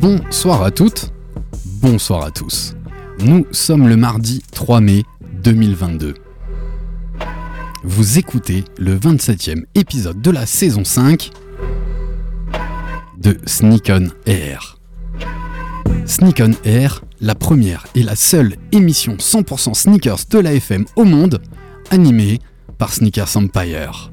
Bonsoir à toutes, bonsoir à tous. Nous sommes le mardi 3 mai 2022. Vous écoutez le 27e épisode de la saison 5 de Sneak on Air. Sneak on Air, la première et la seule émission 100% sneakers de la FM au monde, animée par Sneakers Empire.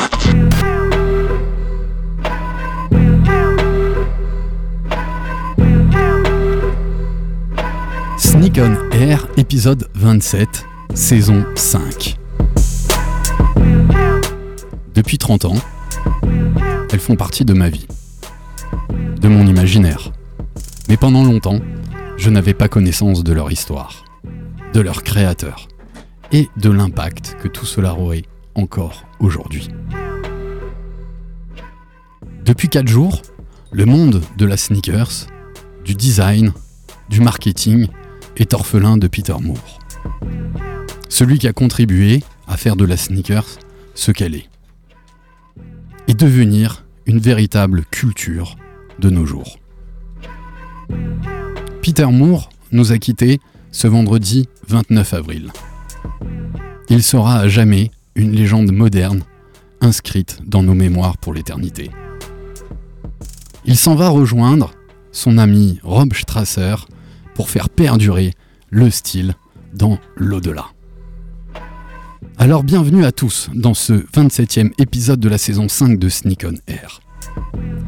Sneak on Air, épisode 27, saison 5. Depuis 30 ans, elles font partie de ma vie, de mon imaginaire. Mais pendant longtemps, je n'avais pas connaissance de leur histoire, de leur créateur et de l'impact que tout cela aurait encore aujourd'hui. Depuis 4 jours, le monde de la sneakers, du design, du marketing est orphelin de Peter Moore. Celui qui a contribué à faire de la sneakers ce qu'elle est. Et devenir une véritable culture de nos jours. Peter Moore nous a quittés ce vendredi 29 avril. Il sera à jamais une légende moderne inscrite dans nos mémoires pour l'éternité. Il s'en va rejoindre son ami Rob Strasser pour faire perdurer le style dans l'au-delà. Alors bienvenue à tous dans ce 27e épisode de la saison 5 de Sneak on Air.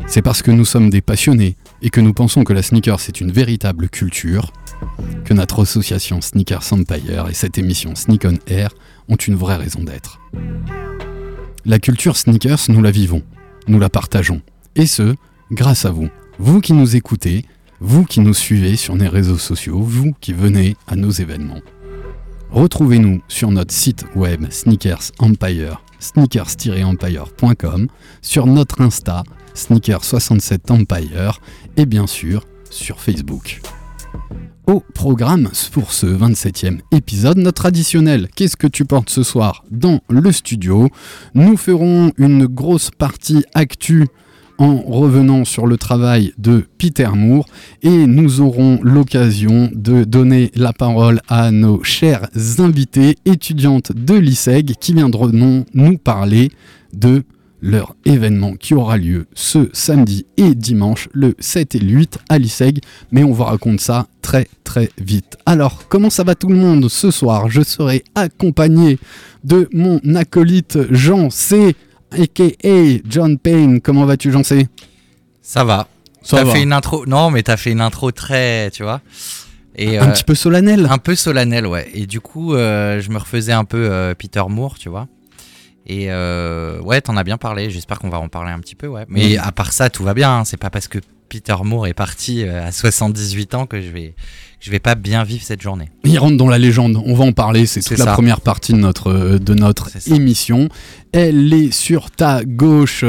C'est parce que nous sommes des passionnés et que nous pensons que la sneaker c'est une véritable culture que notre association Sneakers Empire et cette émission Sneak on Air ont une vraie raison d'être. La culture sneakers, nous la vivons, nous la partageons, et ce, grâce à vous, vous qui nous écoutez, vous qui nous suivez sur les réseaux sociaux, vous qui venez à nos événements. Retrouvez-nous sur notre site web Sneakers Empire, sneakers-empire.com, sur notre Insta, Sneakers67Empire, et bien sûr sur Facebook. Au programme pour ce 27e épisode, notre traditionnel Qu'est-ce que tu portes ce soir dans le studio? Nous ferons une grosse partie actu en revenant sur le travail de Peter Moore. Et nous aurons l'occasion de donner la parole à nos chères invités étudiantes de l'ISEG qui viendront nous parler de leur événement qui aura lieu ce samedi et dimanche, le 7 et le 8 à l'ISEG, mais on vous raconte ça très très vite. Alors, comment ça va tout le monde ce soir? Je serai accompagné de mon acolyte Jean C, a.k.a. John Payne. Comment vas-tu Jean C Ça va. Ça T'as va. fait une intro. Non, mais t'as fait une intro très, tu vois. Et Un euh, petit peu solennel un peu solennel, ouais. Et du coup, euh, je me refaisais un peu euh, Peter Moore, tu vois. Et euh, ouais, t'en as bien parlé. J'espère qu'on va en parler un petit peu, ouais. Mais Mm. à part ça, tout va bien. hein. C'est pas parce que Peter Moore est parti euh, à 78 ans que je vais, je vais pas bien vivre cette journée. Il rentre dans la légende, on va en parler, c'est toute la première partie de notre, de notre émission. Elle est sur ta gauche,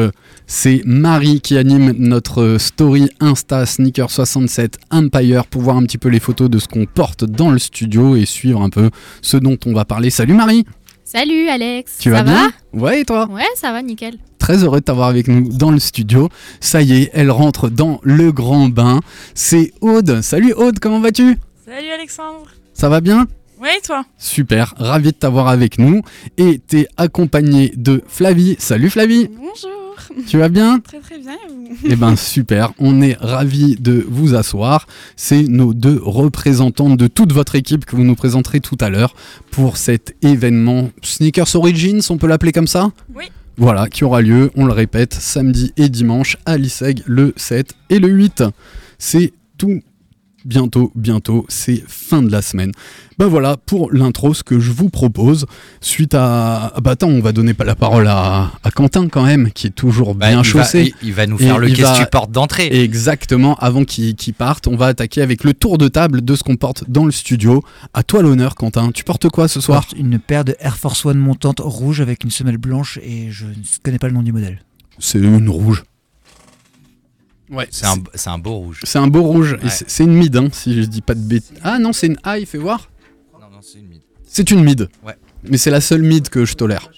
c'est Marie qui anime notre story Insta Sneaker67 Empire pour voir un petit peu les photos de ce qu'on porte dans le studio et suivre un peu ce dont on va parler. Salut Marie, Salut Alex, tu ça vas va bien Ouais et toi Ouais, ça va, nickel. Très heureux de t'avoir avec nous dans le studio. Ça y est, elle rentre dans le grand bain. C'est Aude. Salut Aude, comment vas-tu Salut Alexandre. Ça va bien Ouais, et toi Super, ravi de t'avoir avec nous. Et t'es accompagné de Flavie. Salut Flavie, Bonjour. Tu vas bien Très très bien. vous Eh ben super, on est ravis de vous asseoir. C'est nos deux représentantes de toute votre équipe que vous nous présenterez tout à l'heure pour cet événement Sneakers Origins, on peut l'appeler comme ça? Oui. Voilà, qui aura lieu, on le répète, samedi et dimanche à l'ISEG le 7 et le 8. C'est tout bientôt, bientôt, c'est fin de la semaine. Ben voilà pour l'intro, ce que je vous propose. Suite à. Ah bah attends, on va donner pas la parole à, à Quentin quand même, qui est toujours Bah, bien il, va, chaussé. il- il va nous Et faire le qu'est-ce va- tu portes d'entrée. Exactement, avant qu'il qu'il parte, on va attaquer avec le tour de table de ce qu'on porte dans le studio. À toi l'honneur, Quentin. Tu portes quoi ce soir? Porte une paire de Air Force One montante rouge avec une semelle blanche et je ne connais pas le nom du modèle. C'est une rouge. Ouais, C'est un, c'est un beau rouge. c'est un beau rouge. Ouais. c'est- c'est une mid, hein, si je dis pas de bêtises. Ah non, c'est une high, fais voir. Non, non, c'est une mid. C'est une mid. Ouais. Mais c'est la seule mid que je tolère.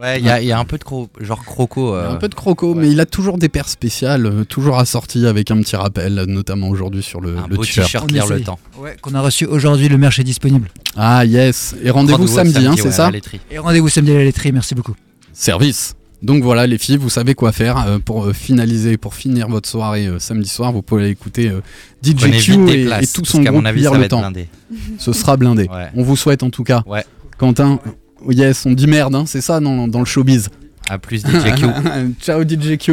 Ouais, il y, a- il y a un peu de cro- genre croco. A euh, Un peu de croco, ouais. mais il a toujours des paires spéciales, euh, toujours assorties avec un petit rappel, notamment aujourd'hui sur le, un le beau t-shirt. t-shirt lire le temps. Ouais, qu'on a reçu aujourd'hui, le merch est disponible. Ah yes, et rendez-vous samedi, hein, c'est ouais, ça. Et rendez-vous samedi à la laiterie, merci beaucoup. Service. Donc voilà les filles, vous savez quoi faire euh, pour euh, finaliser, pour finir votre soirée euh, samedi soir. Vous pouvez aller écouter DJ Q et, places, et tout son groupe mon avis, lire ça va le être temps. blindé. Ce sera blindé. Ouais. On vous souhaite en tout cas. Ouais. Quentin, yes, on dit merde, hein, c'est ça dans, dans le showbiz. À plus DJ Q. Ciao DJ Q.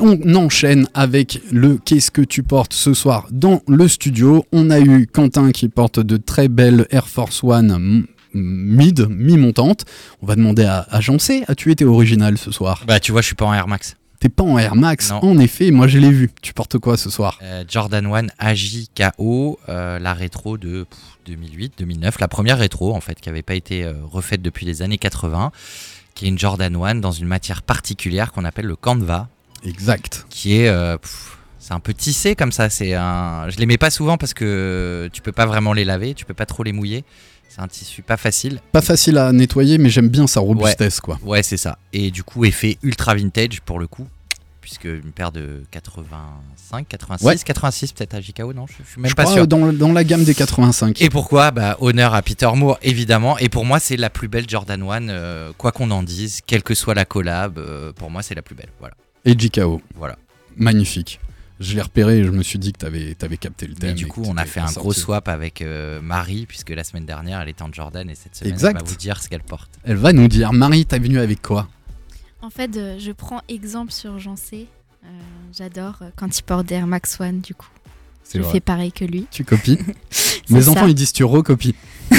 On enchaîne avec le Qu'est-ce que tu portes ce soir dans le studio. On a eu Quentin qui porte de très belles Air Force One mid, mi-montante. On va demander à, à Jean C. As-tu été original ce soir? Bah, tu vois, je suis pas en Air Max. T'es pas en Air Max Non. En effet, moi je l'ai vu. Tu portes quoi ce soir? Euh, Jordan 1 AJKO, euh, la rétro de 2008-2009, la première rétro en fait qui n'avait pas été euh, refaite depuis les années 80, qui est une Jordan 1 dans une matière particulière qu'on appelle le canva, Exact. qui est euh, pff, c'est un peu tissé comme ça. C'est un, je les mets pas souvent parce que tu peux pas vraiment les laver, tu peux pas trop les mouiller. C'est un tissu pas facile. Pas facile à nettoyer, mais j'aime bien sa robustesse quoi. Ouais, c'est ça. Et du coup, effet ultra vintage pour le coup. Puisque une paire de 85, 86, Ouais. 86 peut-être à JKO, non? Je, suis même je pas crois sûr. euh, dans, dans la gamme des 85. Et pourquoi? Bah, Honneur à Peter Moore, évidemment. Et pour moi, c'est la plus belle Jordan 1, euh, quoi qu'on en dise, quelle que soit la collab, euh, pour moi, c'est la plus belle. Voilà. Et JKO. voilà. Magnifique. Je l'ai repéré et je me suis dit que t'avais avais capté le thème. Et du coup, on a fait un sorti. gros swap avec euh, Marie, puisque la semaine dernière, elle était en Jordan et cette semaine, Exact. elle va vous dire ce qu'elle porte. Elle va nous dire, Marie, t'es venue avec quoi? En fait, euh, je prends exemple sur Jean C. Euh, J'adore euh, quand il porte des Air Max One, du coup. Je vrai. fais pareil que lui. Tu copies Mes ça. enfants, ils disent tu recopies.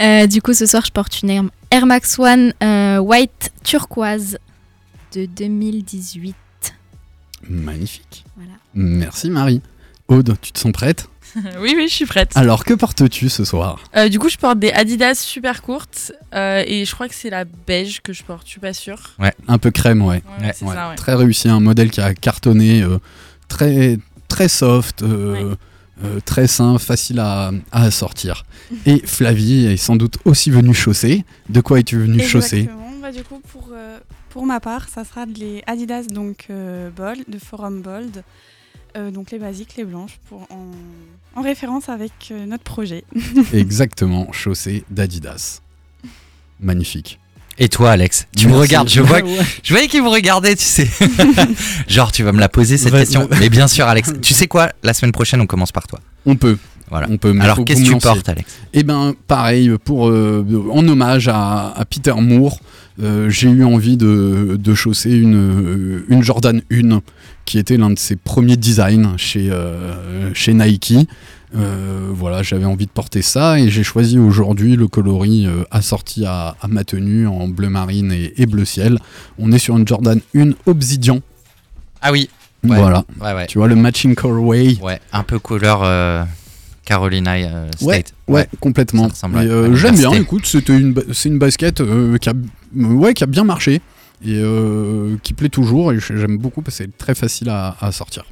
Euh, du coup, ce soir, je porte une Air, Air Max One euh, white turquoise de 2018. Magnifique. Voilà. Merci Marie. Aude, tu te sens prête? Oui, oui, je suis prête. Alors, que portes-tu ce soir? Euh, du coup, je porte des Adidas super courtes euh, et je crois que c'est la beige que je porte, je suis pas sûre. Un peu crème, ouais. Ouais, Ouais, Ouais, ça, ouais. Très réussi, un modèle qui a cartonné, euh, très, très soft, euh, euh, très sain, facile à, à assortir. Et Flavie est sans doute aussi venue chausser. De quoi es-tu venue chausser? Exactement. Bah, du coup, pour, euh, pour ma part, ça sera les Adidas donc euh, Bold, de Forum Bold. Euh, donc les basiques, les blanches, pour, en, en référence avec euh, notre projet. Exactement, chaussée d'Adidas. Magnifique. Et toi, Alex Tu me regardes, je vois, je voyais qu'il vous regardait, tu sais. Genre, tu vas me la poser cette question. Mais bien sûr, Alex. Tu sais quoi? La semaine prochaine, on commence par toi. On peut. Voilà. On peut Alors, qu'est-ce que tu portes, Alex Eh ben, pareil, pour, euh, en hommage à, à Peter Moore, euh, j'ai eu envie de, de chausser une, euh, une Jordan 1, qui était l'un de ses premiers designs chez, euh, chez Nike. Euh, voilà, j'avais envie de porter ça et j'ai choisi aujourd'hui le coloris euh, assorti à, à ma tenue en bleu marine et, et bleu ciel. On est sur une Jordan 1 Obsidian. Ah oui. Ouais. Voilà, Ouais, ouais. tu vois le matching colorway. Ouais, un peu couleur euh, Carolina euh, Ouais, State. Ouais, complètement. Euh, J'aime bien, écoute, c'était une, c'est une basket euh, qui, a, ouais, qui a bien marché et euh, qui plaît toujours. Et j'aime beaucoup parce que c'est très facile à, à sortir.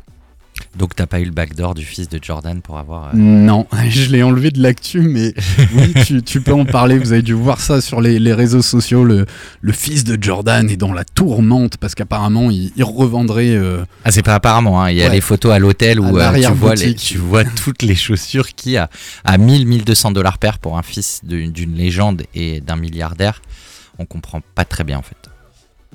Donc, t'as pas eu le backdoor du fils de Jordan pour avoir. euh, Non, je l'ai enlevé de l'actu, mais oui, tu, tu peux en parler. Vous avez dû voir ça sur les, les réseaux sociaux. Le, le fils de Jordan est dans la tourmente parce qu'apparemment, il, il revendrait. euh, Ah, c'est pas apparemment, hein. il y a Ouais. les photos à l'hôtel À où euh, tu, vois les- tu vois toutes les chaussures qui a à 1000-1200 dollars paire pour un fils d'une légende et d'un milliardaire. On comprend pas très bien en fait.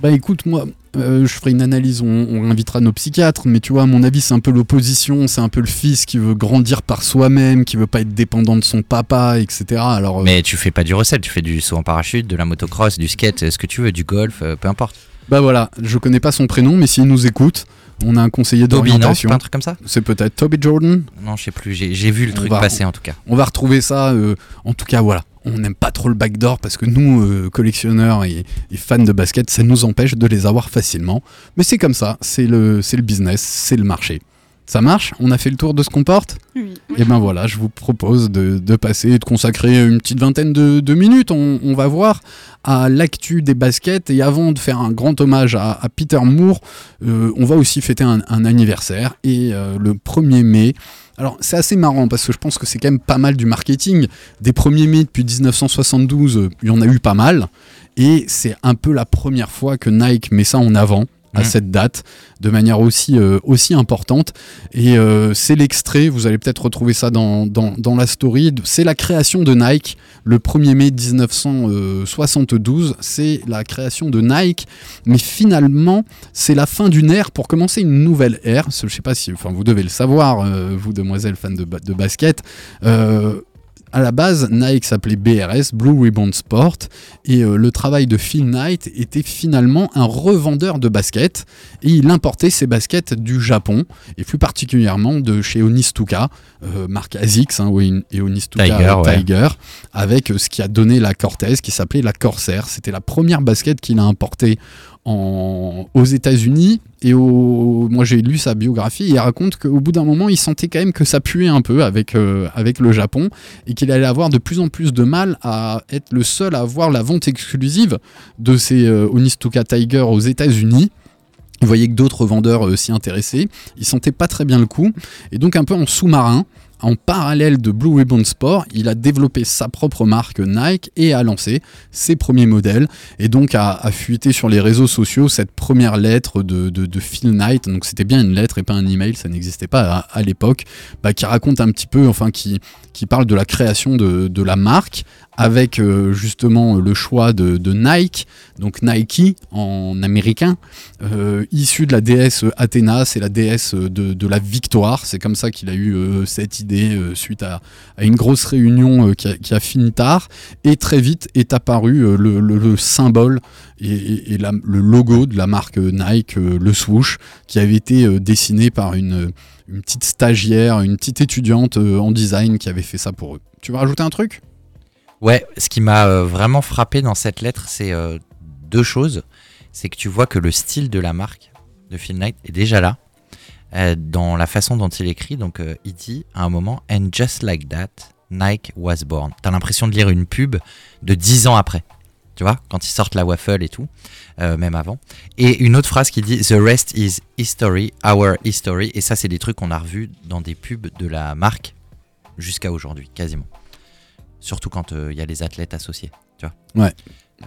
Bah écoute, moi, euh, je ferai une analyse, on, on invitera nos psychiatres, mais tu vois, à mon avis, c'est un peu l'opposition, c'est un peu le fils qui veut grandir par soi-même, qui veut pas être dépendant de son papa, etc. Alors, euh, Mais tu fais pas du recel, tu fais du saut en parachute, de la motocross, du skate, ce que tu veux, du golf, euh, peu importe. bah voilà, je connais pas son prénom, mais s'il nous écoute, on a un conseiller d'orientation. un truc comme ça C'est peut-être Toby Jordan. Non, je sais plus, j'ai vu le On truc va- passer en tout cas. On va retrouver ça, en tout cas, voilà. On n'aime pas trop le backdoor parce que nous, euh, collectionneurs et, et fans de basket, ça nous empêche de les avoir facilement. Mais c'est comme ça, c'est le, c'est le business, c'est le marché. Ça marche? On a fait le tour de ce qu'on porte? Oui. Et ben voilà, je vous propose de, de passer et de consacrer une petite vingtaine de, de minutes, on, on va voir, à l'actu des baskets. Et avant de faire un grand hommage à, à Peter Moore, euh, on va aussi fêter un, un anniversaire. Et euh, le 1er mai, alors c'est assez marrant parce que je pense que c'est quand même pas mal du marketing. Des 1er mai depuis 1972, euh, il y en a eu pas mal. Et c'est un peu la première fois que Nike met ça en avant à Mhm. cette date de manière aussi, euh, aussi importante. Et euh, c'est l'extrait, vous allez peut-être retrouver ça dans, dans, dans la story. C'est la création de Nike le 1er mai 1972. C'est la création de Nike. Mais finalement, c'est la fin d'une ère pour commencer une nouvelle ère. Je sais pas si, enfin, vous devez le savoir, euh, vous demoiselles fans de, de basket. À la base, Nike s'appelait BRS, Blue Ribbon Sport, et euh, le travail de Phil Knight était finalement un revendeur de baskets, et il importait ses baskets du Japon, et plus particulièrement de chez Onistuka, euh, marque ASICS hein, et Onistuka Tiger, euh, ouais. Tiger, avec euh, ce qui a donné la Cortez, qui s'appelait la Corsair. C'était la première basket qu'il a importée en, aux États-Unis. Et au, moi j'ai lu sa biographie il raconte qu'au bout d'un moment il sentait quand même que ça puait un peu avec, euh, avec le Japon et qu'il allait avoir de plus en plus de mal à être le seul à avoir la vente exclusive de ces euh, Onistuka Tiger aux États-Unis. Il voyait que d'autres vendeurs euh, s'y intéressaient. Il sentait pas très bien le coup. Et donc, un peu en sous-marin, en parallèle de Blue Ribbon Sport, il a développé sa propre marque Nike et a lancé ses premiers modèles. Et donc, a, fuité sur les réseaux sociaux cette première lettre de, Phil Knight. Donc, c'était bien une lettre et pas un email, ça n'existait pas à, l'époque. bah, qui raconte un petit peu, enfin, qui, parle de la création de la marque avec euh, justement le choix de, Nike, donc Nike en américain, euh, issu de la déesse Athéna, c'est la déesse de, la victoire. C'est comme ça qu'il a eu euh, cette idée suite à, une grosse réunion qui, a, fini tard. Et très vite est apparu le, le- le symbole et, le logo de la marque Nike, le swoosh, qui avait été dessiné par une, une petite stagiaire, une petite étudiante en design qui avait fait ça pour eux. Tu veux rajouter un truc? Ouais, ce qui m'a euh, vraiment frappé dans cette lettre, c'est euh, deux choses. C'est que tu vois que le style de la marque de Phil Knight est déjà là, euh, dans la façon dont il écrit. Donc, il dit à un moment, And just like that, Nike was born. T'as l'impression de lire une pub de 10 ans après. Tu vois, quand ils sortent la waffle et tout, même avant. Et une autre phrase qui dit The rest is history, our history. Et ça, c'est des trucs qu'on a revus dans des pubs de la marque jusqu'à aujourd'hui, quasiment. Surtout quand euh, il y a les athlètes associés, tu vois. Ouais.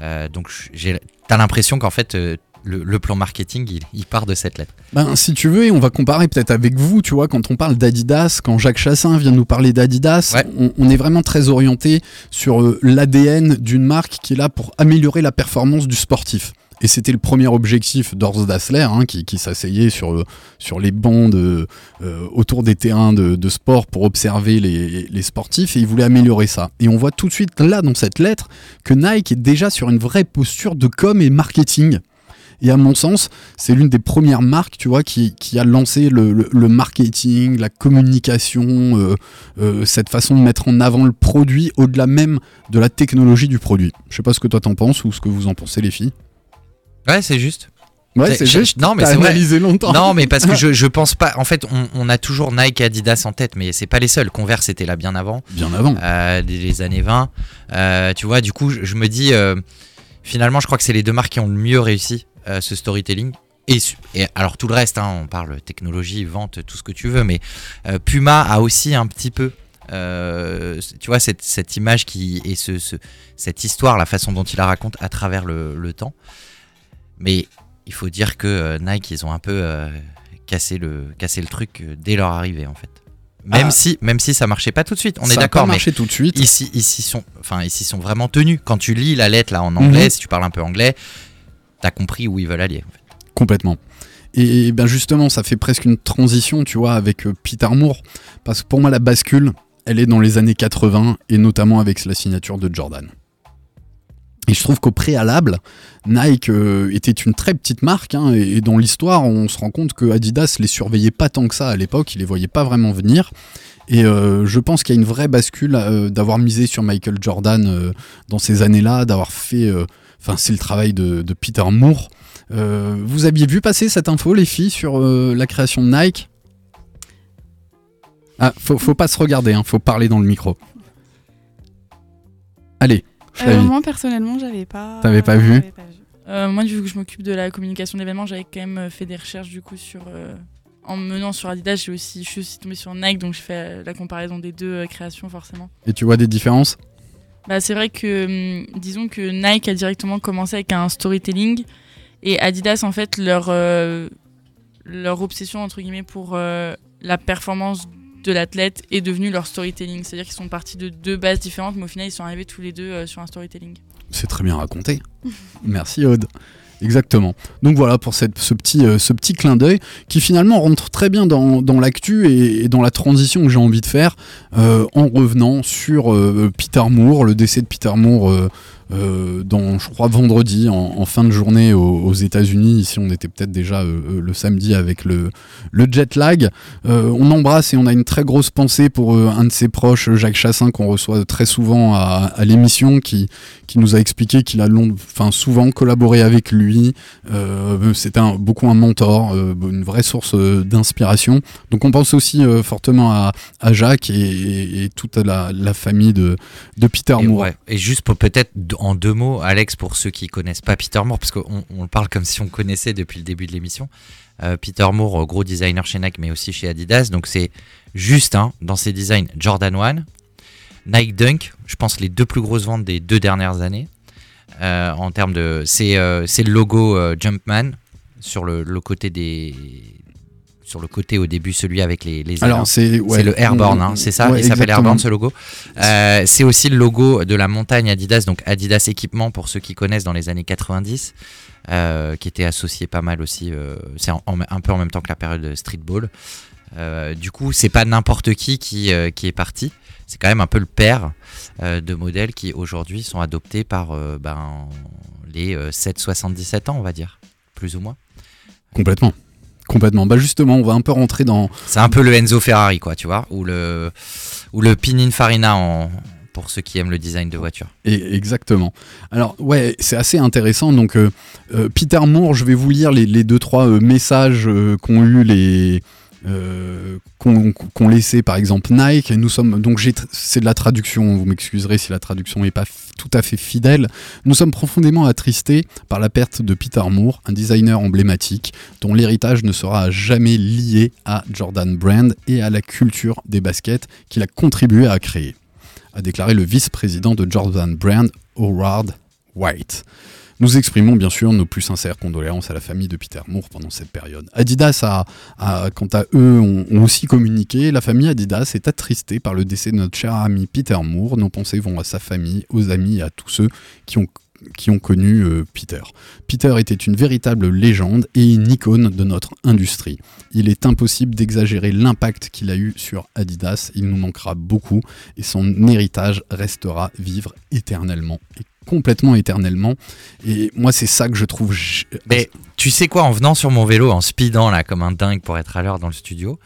Euh, donc, j'ai- t'as l'impression qu'en fait, euh, le, le plan marketing, il, il part de cette lettre. Ben, si tu veux, et on va comparer peut-être avec vous, tu vois, quand on parle d'Adidas, quand Jacques Chassin vient nous parler d'Adidas, Ouais. on, on est vraiment très orienté sur l'ADN d'une marque qui est là pour améliorer la performance du sportif. Et c'était le premier objectif d'Horst Dassler, hein, qui, s'asseyait sur, sur les bancs euh, autour des terrains de, sport pour observer les, sportifs, et il voulait améliorer ça. Et on voit tout de suite là, dans cette lettre, que Nike est déjà sur une vraie posture de com et marketing. Et à mon sens, c'est l'une des premières marques, tu vois, qui, a lancé le marketing, la communication, euh, euh, cette façon de mettre en avant le produit au-delà même de la technologie du produit. Je sais pas ce que toi t'en penses ou ce que vous en pensez les filles. Ouais, c'est juste. Ouais, C'est- juste. non, mais c'est analysé longtemps. Non, mais parce que je, je pense pas. En fait, on, on a toujours Nike et Adidas en tête, mais c'est pas les seuls. Converse était là bien avant. Bien avant. euh, les années 20. Euh, tu vois, du coup, je, je me dis, euh, finalement, je crois que c'est les deux marques qui ont le mieux réussi euh, ce storytelling. Et, alors tout le reste, hein, on parle technologie, vente, tout ce que tu veux, mais Puma a aussi un petit peu, euh, tu vois, cette, cette image qui et ce, ce- cette histoire, la façon dont il la raconte à travers le, le temps. Mais il faut dire que euh, Nike, ils ont un peu euh, cassé le cassé le truc euh, dès leur arrivée en fait. Même Ah. si même si ça marchait pas tout de suite, on Ça est d'accord, mais marché tout de suite. ici, ici sont, enfin, ici sont vraiment tenus. Quand tu lis la lettre là en anglais, Mhm. si tu parles un peu anglais, t'as compris où ils veulent aller. En fait. Complètement. Et ben justement, ça fait presque une transition, tu vois, avec euh, Peter Moore. Parce que pour moi, la bascule, elle est dans les années 80, et notamment avec la signature de Jordan. Et je trouve qu'au préalable, Nike euh, était une très petite marque, hein, et, dans l'histoire, on se rend compte que Adidas les surveillait pas tant que ça à l'époque, il les voyait pas vraiment venir. Et euh, je pense qu'il y a une vraie bascule euh, d'avoir misé sur Michael Jordan dans ces années-là, d'avoir fait. Enfin, c'est le travail de, Peter Moore. Vous aviez vu passer cette info, les filles, sur la création de Nike? Ah, faut, faut pas se regarder, hein, faut parler dans le micro. Allez, Euh, moi personnellement, j'avais pas. T'avais pas vu j'avais pas vu. Euh, moi, vu que je m'occupe de la communication d'événements, j'avais quand même euh, fait des recherches du coup sur. euh, en me menant sur Adidas, j'ai aussi, je suis aussi tombée sur Nike, donc je fais la comparaison des deux euh, créations forcément. Et tu vois des différences? Bah, c'est vrai que, hum, disons que Nike a directement commencé avec un storytelling et Adidas, en fait, leur, euh, leur obsession, entre guillemets, pour euh, la performance de l'athlète est devenue leur storytelling. C'est-à-dire qu'ils sont partis de deux bases différentes, mais au final, ils sont arrivés tous les deux euh, sur un storytelling. C'est très bien raconté. Merci Aude. Exactement. Donc voilà pour cette, ce, petit, euh, ce petit clin d'œil qui finalement rentre très bien dans, dans l'actu et, et dans la transition que j'ai envie de faire euh, en revenant sur euh, Peter Moore, le décès de Peter Moore euh, dans, je crois, vendredi en, en fin de journée aux, aux États-Unis. Ici, on était peut-être déjà euh, euh, le samedi avec le, le jet lag. Euh, on embrasse et on a une très grosse pensée pour un de ses proches, Jacques Chassin, qu'on reçoit très souvent à, à l'émission, qui, qui nous a expliqué qu'il a long, enfin, souvent collaboré avec lui. C'était un- beaucoup un mentor, une vraie source d'inspiration. Donc on pense aussi fortement à, à Jacques et, et- et toute la, la famille de, de Peter Et, Moore. ouais. Et juste pour peut-être en deux mots, Alex, pour ceux qui connaissent pas Peter Moore, parce qu'on on le parle comme si on connaissait depuis le début de l'émission. Euh, Peter Moore, euh, gros designer chez Nike, mais aussi chez Adidas. Donc c'est juste hein, dans ses designs Jordan 1, Nike Dunk, je pense les deux plus grosses ventes des deux dernières années. Euh, en termes de, c'est le logo Jumpman sur le côté des sur le côté au début celui avec les, les. Alors c'est ouais, le Airborne, hein, c'est ça ouais, Il s'appelle. Airborne ce logo. Euh, c'est aussi le logo de la montagne Adidas, donc Adidas équipement pour ceux qui connaissent dans les années 90, euh, qui était associé pas mal aussi. euh, c'est un peu en même temps que la période de streetball. Du coup, c'est pas n'importe qui qui, qui est parti. C'est quand même un peu le père de modèles qui aujourd'hui sont adoptés par ben, les euh, 7-77 ans, on va dire, plus ou moins. Complètement. Complètement. Bah justement, on va un peu rentrer dans. C'est un peu le Enzo Ferrari, quoi, tu vois, ou le, ou le Pininfarina en, pour ceux qui aiment le design de voiture. Et exactement. Alors ouais, c'est assez intéressant. Donc euh, euh, Peter Moore, je vais vous lire les, les deux trois euh, messages euh, qu'ont eu les euh, qu'ont laissé par exemple Nike. Et nous sommes donc c'est de la traduction. Vous m'excuserez si la traduction n'est pas tout à fait fidèle. Nous sommes profondément attristés par la perte de Peter Moore, un designer emblématique dont l'héritage ne sera jamais lié à Jordan Brand et à la culture des baskets qu'il a contribué à créer a déclaré le vice-président de Jordan Brand, Howard White. Nous exprimons bien sûr nos plus sincères condoléances à la famille de Peter Moore pendant cette période. Adidas a, quant à eux, ont, aussi communiqué. La famille Adidas est attristée par le décès de notre cher ami Peter Moore. Nos pensées vont à sa famille, aux amis et à tous ceux qui ont, connu euh, Peter. Peter était une véritable légende et une icône de notre industrie. Il est impossible d'exagérer l'impact qu'il a eu sur Adidas. Il nous manquera beaucoup et son héritage restera vivre éternellement complètement éternellement. Et moi, c'est ça que je trouve. Mais tu sais quoi, en venant sur mon vélo, en speedant là comme un dingue pour être à l'heure dans le studio,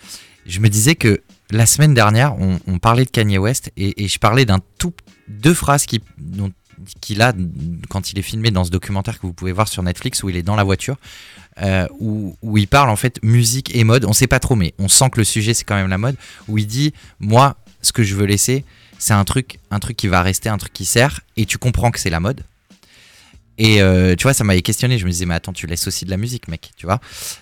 je me disais que la semaine dernière, on, parlait de Kanye West et, et je parlais d'un tout deux phrases qui dont- qu'il a quand il est filmé dans ce documentaire que vous pouvez voir sur Netflix où il est dans la voiture, euh, où, où il parle en fait musique et mode. On sait pas trop, mais on sent que le sujet c'est quand même la mode. Où il dit, moi, ce que je veux laisser, c'est un truc, un truc qui va rester, un truc qui sert, et tu comprends que c'est la mode. Et euh, tu vois, ça m'avait questionné. Je me disais, mais attends, tu laisses aussi de la musique, mec, tu vois.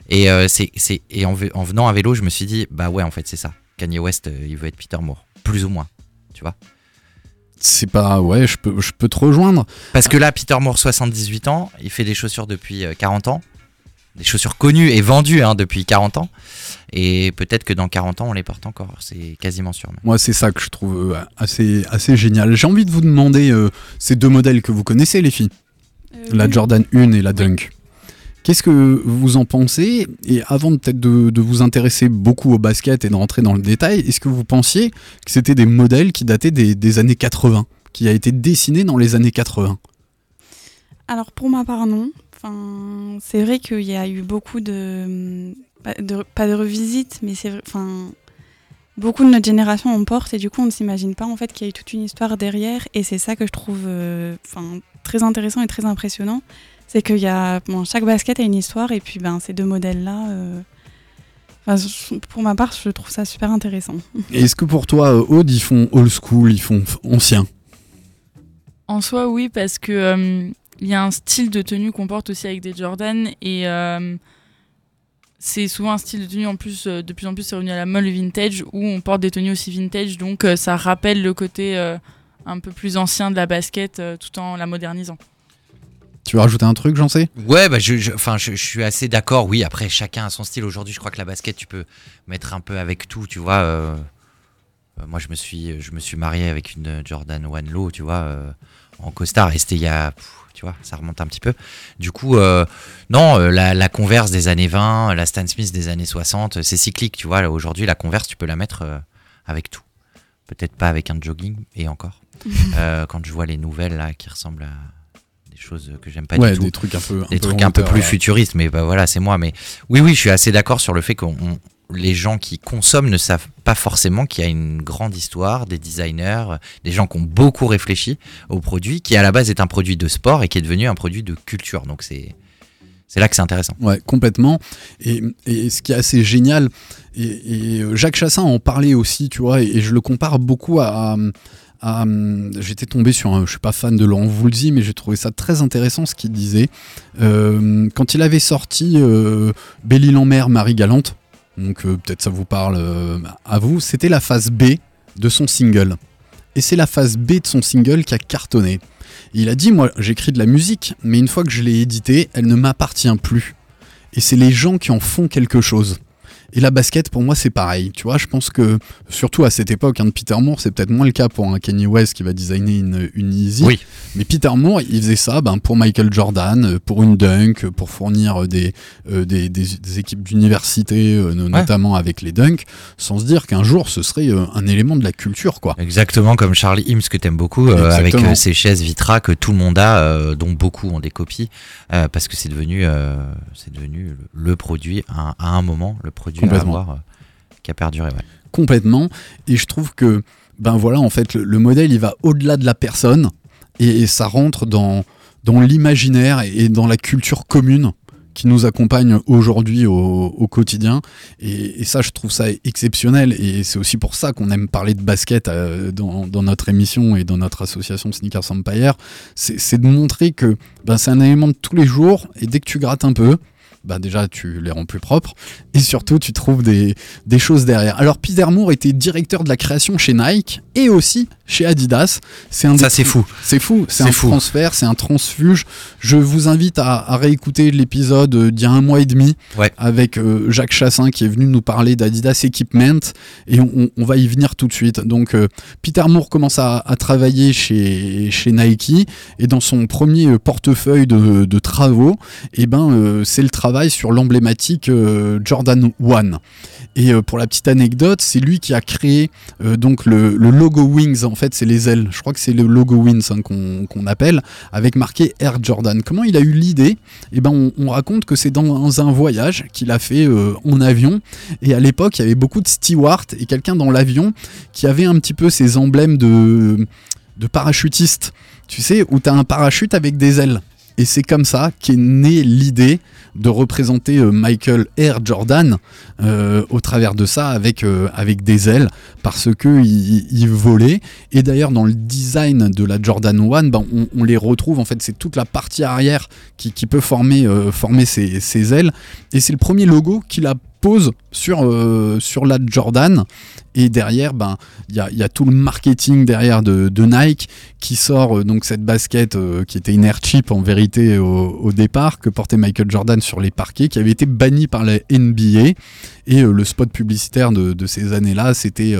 Et, euh, c'est, c'est, et en, ve- en venant à vélo, je me suis dit, bah ouais, en fait, c'est ça. Kanye West, euh, il veut être Peter Moore. Plus ou moins, tu vois. C'est pas. Ouais, je peux, je peux te rejoindre. Parce que là, Peter Moore, 78 ans, il fait des chaussures depuis euh, 40 ans. Des chaussures connues et vendues hein, depuis 40 ans. Et peut-être que dans 40 ans, on les porte encore. C'est quasiment sûr. Moi, c'est ça que je trouve euh, assez, assez génial. J'ai envie de vous demander euh, ces deux modèles que vous connaissez, les filles Euh, la oui. Jordan 1 et la Dunk. Qu'est-ce que vous en pensez Et avant peut-être de, de vous intéresser beaucoup au basket et de rentrer dans le détail, est-ce que vous pensiez que c'était des modèles qui dataient des, des années 80, qui a été dessiné dans les années 80 Alors pour ma part, non. Enfin, c'est vrai qu'il y a eu beaucoup de, pas de, pas de revisites, mais c'est enfin, beaucoup de notre génération en porte et du coup on ne s'imagine pas en fait qu'il y a eu toute une histoire derrière et c'est ça que je trouve euh, enfin, très intéressant et très impressionnant. C'est qu'il y a bon, chaque basket a une histoire et puis ben, ces deux modèles-là, euh, enfin, je- pour ma part, je trouve ça super intéressant. Est-ce que pour toi, euh, Aude, ils font old school, ils font ancien? En soi, oui, parce que euh, il y a un style de tenue qu'on porte aussi avec des Jordan et euh, c'est souvent un style de tenue en plus euh, de plus en plus c'est revenu à la mode le vintage où on porte des tenues aussi vintage donc euh, ça rappelle le côté euh, un peu plus ancien de la basket euh, tout en la modernisant. Tu veux rajouter un truc, j'en sais Ouais, bah je, je- enfin, je, je suis assez d'accord. Oui, après, chacun a son style. Aujourd'hui, je crois que la basket, tu peux mettre un peu avec tout, tu vois. moi, je me suis, je me suis marié avec une Jordan One Low, tu vois, euh, en costard. Et c'était il y a, pff, tu vois, ça remonte un petit peu. Du coup, euh, non, euh, la, la Converse des années 20, la Stan Smith des années 60, c'est cyclique, tu vois. Aujourd'hui, la Converse, tu peux la mettre euh, avec tout. Peut-être pas avec un jogging, et encore. Euh, quand je vois les nouvelles là, qui ressemblent à des choses que j'aime pas Ouais, du tout des trucs un peu- un des peu trucs un peu plus ouais. futuristes mais bah voilà c'est moi mais oui oui je suis assez d'accord sur le fait que les gens qui consomment ne savent pas forcément qu'il y a une grande histoire des designers des gens qui ont beaucoup réfléchi au produit qui à la base est un produit de sport et qui est devenu un produit de culture donc c'est c'est là que c'est intéressant Ouais, complètement. Et, et ce qui est assez génial, et, Jacques Chassin en parlait aussi, tu vois, et, je le compare beaucoup à. J'étais tombé sur un. Je suis pas fan de Laurent mais j'ai trouvé ça très intéressant ce qu'il disait. Euh, quand il avait sorti euh, Belle-Île-en-Mer, Marie Galante, donc euh, peut-être ça vous parle euh, à vous, c'était la phase B de son single. Et c'est la phase B de son single qui a cartonné. Il a dit, moi j'écris de la musique, mais une fois que je l'ai éditée, elle ne m'appartient plus. Et c'est les gens qui en font quelque chose. Et la basket, pour moi, c'est pareil. Tu vois, je pense que, surtout à cette époque, hein, de Peter Moore, c'est peut-être moins le cas pour un Kanye West qui va designer une, une Yeezy. Oui. Mais Peter Moore, il faisait ça ben, pour Michael Jordan, euh, pour une dunk, euh, pour fournir euh, des, euh, des, des- des équipes d'université, euh, no- notamment avec les dunks, sans se dire qu'un jour, ce serait euh, un élément de la culture, quoi. exactement comme Charlie Hims que t'aimes beaucoup avec ses chaises Vitra que tout le monde a dont beaucoup ont des copies parce que c'est devenu euh, c'est devenu le, le produit à, à un moment le produit à Complètement. avoir euh, qui a perduré ouais. complètement. Et je trouve que, ben voilà, en fait, le, le modèle, il va au-delà de la personne et, et ça rentre dans, dans l'imaginaire et, dans la culture commune qui nous accompagne aujourd'hui au, au quotidien. Et, et ça, je trouve ça exceptionnel. Et c'est aussi pour ça qu'on aime parler de basket euh, dans, dans notre émission et dans notre association Sneakers Empire. C'est c'est de montrer que ben, c'est un élément de tous les jours. Et dès que tu grattes un peu, bah déjà tu les rends plus propres et surtout tu trouves des, des choses derrière. Alors Peter Moore était directeur de la création chez Nike et aussi chez Adidas. C'est un Ça, c'est fou. C'est fou, c'est un fou. transfert, c'est un transfuge. Je vous invite à, à réécouter l'épisode euh, d'il y a un mois et demi Ouais. avec euh, Jacques Chassin qui est venu nous parler d'Adidas Equipment et on, on- on va y venir tout de suite. Donc euh, Peter Moore commence à, à travailler chez, chez Nike et dans son premier portefeuille de, de travaux, eh ben, euh, c'est le travail sur l'emblématique Jordan 1. Et pour la petite anecdote, c'est lui qui a créé donc le, le logo Wings, en fait c'est les ailes, je crois que c'est le logo Wings hein, qu'on appelle, avec marqué Air Jordan. Comment il a eu l'idée? Eh ben on, on raconte que c'est dans un voyage qu'il a fait euh, en avion, et à l'époque il y avait beaucoup de stewards et quelqu'un dans l'avion qui avait un petit peu ces emblèmes de, de parachutiste, tu sais, où tu as un parachute avec des ailes. Et c'est comme ça qu'est née l'idée de représenter euh, Michael Air Jordan euh, au travers de ça avec, euh, des ailes parce que il, il volait. Et d'ailleurs dans le design de la Jordan 1, ben, on, les retrouve en fait c'est toute la partie arrière qui, peut former, ses ailes. Et c'est le premier logo qu'il a pose sur, euh, sur la Jordan. Et derrière ben il y a, y a tout le marketing derrière de, Nike qui sort euh, donc cette basket euh, qui était une air en vérité au, départ que portait Michael Jordan sur les parquets qui avait été banni par la NBA et le spot publicitaire de, de ces années-là c'était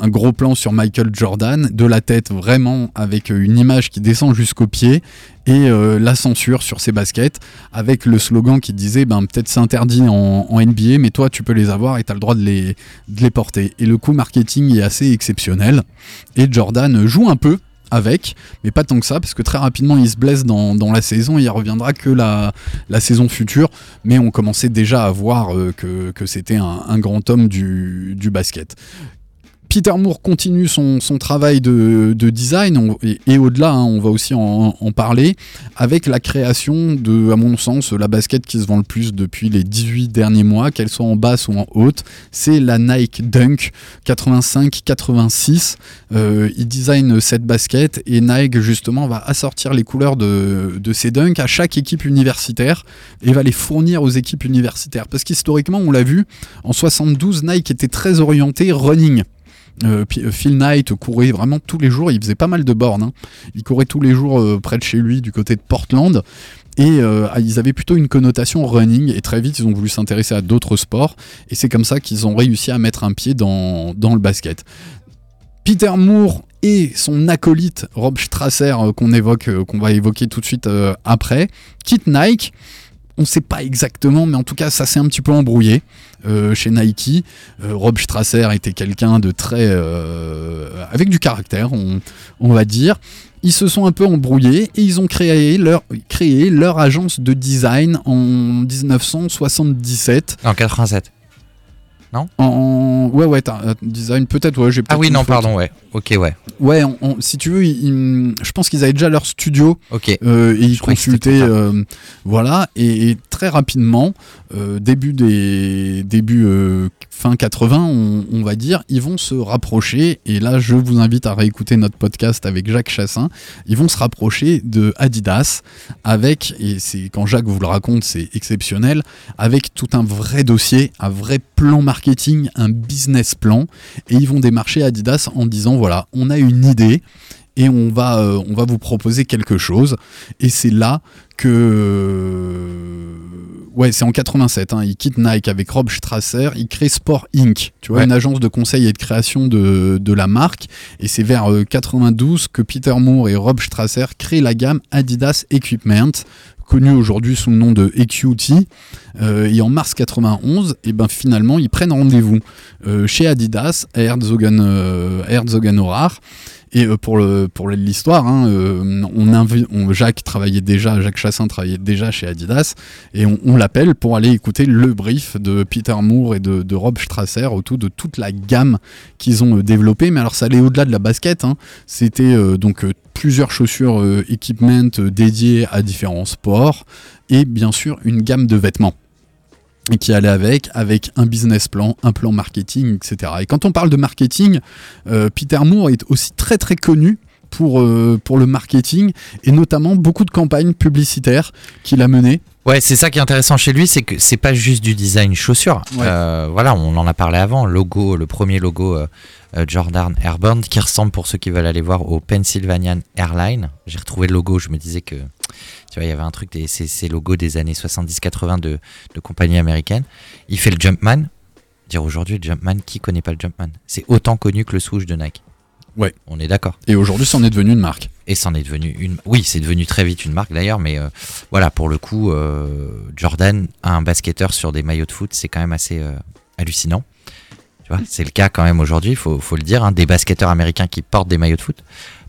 un gros plan sur Michael Jordan de la tête vraiment avec une image qui descend jusqu'au pied et euh, la censure sur ces baskets avec le slogan qui disait ben peut-être c'est interdit en, NBA mais toi tu peux les avoir et tu as le droit de les, porter. Et le coût marketing est assez exceptionnel et Jordan joue un peu avec, mais pas tant que ça, parce que très rapidement il se blesse dans, la saison, il reviendra que la, saison future, mais on commençait déjà à voir euh, que, c'était un, grand homme du basket. Peter Moore continue son, travail de, de design et, au-delà, hein, on va aussi en, en parler, avec la création de, à mon sens, la basket qui se vend le plus depuis les 18 derniers mois, qu'elle soit en basse ou en haute, c'est la Nike Dunk 85-86. Euh, il design cette basket et Nike justement va assortir les couleurs de, de ces dunks à chaque équipe universitaire et va les fournir aux équipes universitaires. Parce qu'historiquement, on l'a vu, en 72, Nike était très orienté running. Euh, euh, Phil Knight courait vraiment tous les jours, il faisait pas mal de bornes. hein. Il courait tous les jours euh, près de chez lui, du côté de Portland. Et ils avaient plutôt une connotation running, et très vite ils ont voulu s'intéresser à d'autres sports, et c'est comme ça qu'ils ont réussi à mettre un pied dans, dans le basket. Peter Moore et son acolyte Rob Strasser, qu'on évoque, qu'on va évoquer tout de suite après, quittent Nike. On ne sait pas exactement, mais en tout cas, ça s'est un petit peu embrouillé euh, chez Nike. Euh, Rob Strasser était quelqu'un de très. euh, avec du caractère, on, va dire. Ils se sont un peu embrouillés et ils ont créé leur, créé leur agence de design en 1977. En 87. En, ouais, ouais, un design, peut-être, ouais, j'ai Ah oui, non, faute. pardon, ouais. Ok, ouais. Ouais, on- on- si tu veux, ils- ils- je pense qu'ils avaient déjà leur studio Ok. euh, et ils Je consultaient, euh, voilà, et, et très rapidement, euh, début des début euh, fin 80, on, va dire, ils vont se rapprocher. Et là, je vous invite à réécouter notre podcast avec Jacques Chassin. Ils vont se rapprocher de Adidas avec, et c'est quand Jacques vous le raconte, c'est exceptionnel, avec tout un vrai dossier, un vrai plan marketing, un business plan, et ils vont démarcher Adidas en disant voilà, on a une idée et on va, euh, on va vous proposer quelque chose. Et c'est là que. Ouais, c'est en 87. Hein, il quitte Nike avec Rob Strasser. Il crée Sport Inc. Tu vois, Ouais. une agence de conseil et de création de, de la marque. Et c'est vers euh, 92 que Peter Moore et Rob Strasser créent la gamme Adidas Equipment connue aujourd'hui sous le nom de EQT. Euh, et en mars 91, et ben finalement, ils prennent rendez-vous euh, chez Adidas à Herzogen, euh, Herzogenaurach. Et euh, pour le pour l'histoire, hein, euh, on, Jacques travaillait déjà, Jacques Chassin travaillait déjà chez Adidas, et on, l'appelle pour aller écouter le brief de Peter Moore et de, Rob Strasser autour de toute la gamme qu'ils ont euh, développée. Mais alors ça allait au-delà de la basket. hein. C'était donc plusieurs chaussures euh, equipment dédiées à différents sports et bien sûr une gamme de vêtements qui allait avec, avec un business plan, un plan marketing, etc. Et quand on parle de marketing, euh, Peter Moore est aussi très très connu pour, euh, pour le marketing et notamment beaucoup de campagnes publicitaires qu'il a menées. Ouais, c'est ça qui est intéressant chez lui, c'est que c'est pas juste du design chaussures. Ouais. Euh, voilà, on en a parlé avant. Logo, le premier logo euh, euh, Jordan Airborne qui ressemble pour ceux qui veulent aller voir au Pennsylvanian Airline. J'ai retrouvé le logo, je me disais que tu vois, il y avait un truc, des, ces, ces logos des années 70-80 de, de compagnies américaines. Il fait le Jumpman. Dire aujourd'hui, le Jumpman, qui connaît pas le Jumpman? C'est autant connu que le swoosh de Nike. Ouais. On est d'accord. Et aujourd'hui, c'en est devenu une marque. Et c'en est devenu une. Oui, c'est devenu très vite une marque d'ailleurs, mais euh, voilà, pour le coup, euh, Jordan a un basketteur sur des maillots de foot, c'est quand même assez euh, hallucinant. Tu vois, c'est le cas quand même aujourd'hui, il faut, le dire, hein, des basketteurs américains qui portent des maillots de foot.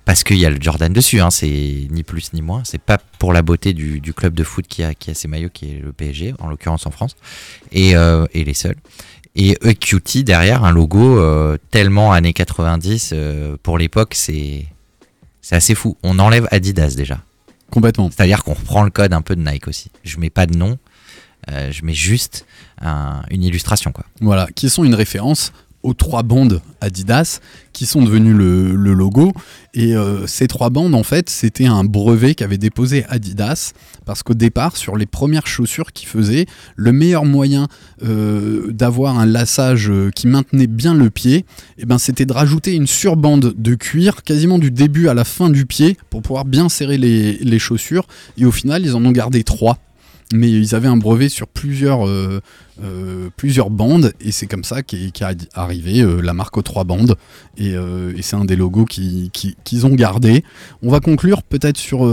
Parce qu'il y a le Jordan dessus, hein, c'est ni plus ni moins. C'est pas pour la beauté du, club de foot qui a, qui ces maillots, qui est le PSG, en l'occurrence en France, et, les seuls. Et EQT derrière, un logo tellement années 90 euh, pour l'époque, c'est c'est assez fou. On enlève Adidas déjà. Complètement. C'est-à-dire qu'on reprend le code un peu de Nike aussi. Je mets pas de nom, euh, je mets juste un- une illustration quoi. Voilà, qui sont une référence aux trois bandes Adidas qui sont devenues le, logo. Et euh, ces trois bandes, en fait, c'était un brevet qu'avait déposé Adidas parce qu'au départ, sur les premières chaussures qu'ils faisaient, le meilleur moyen euh, d'avoir un lassage euh, qui maintenait bien le pied, eh ben, c'était de rajouter une surbande de cuir quasiment du début à la fin du pied pour pouvoir bien serrer les, chaussures. Et au final, ils en ont gardé trois mais ils avaient un brevet sur plusieurs, euh, plusieurs bandes et c'est comme ça qu'est arrivée euh, la marque aux trois bandes et, euh, c'est un des logos qui- qui- qu'ils ont gardé. On va conclure peut-être sur,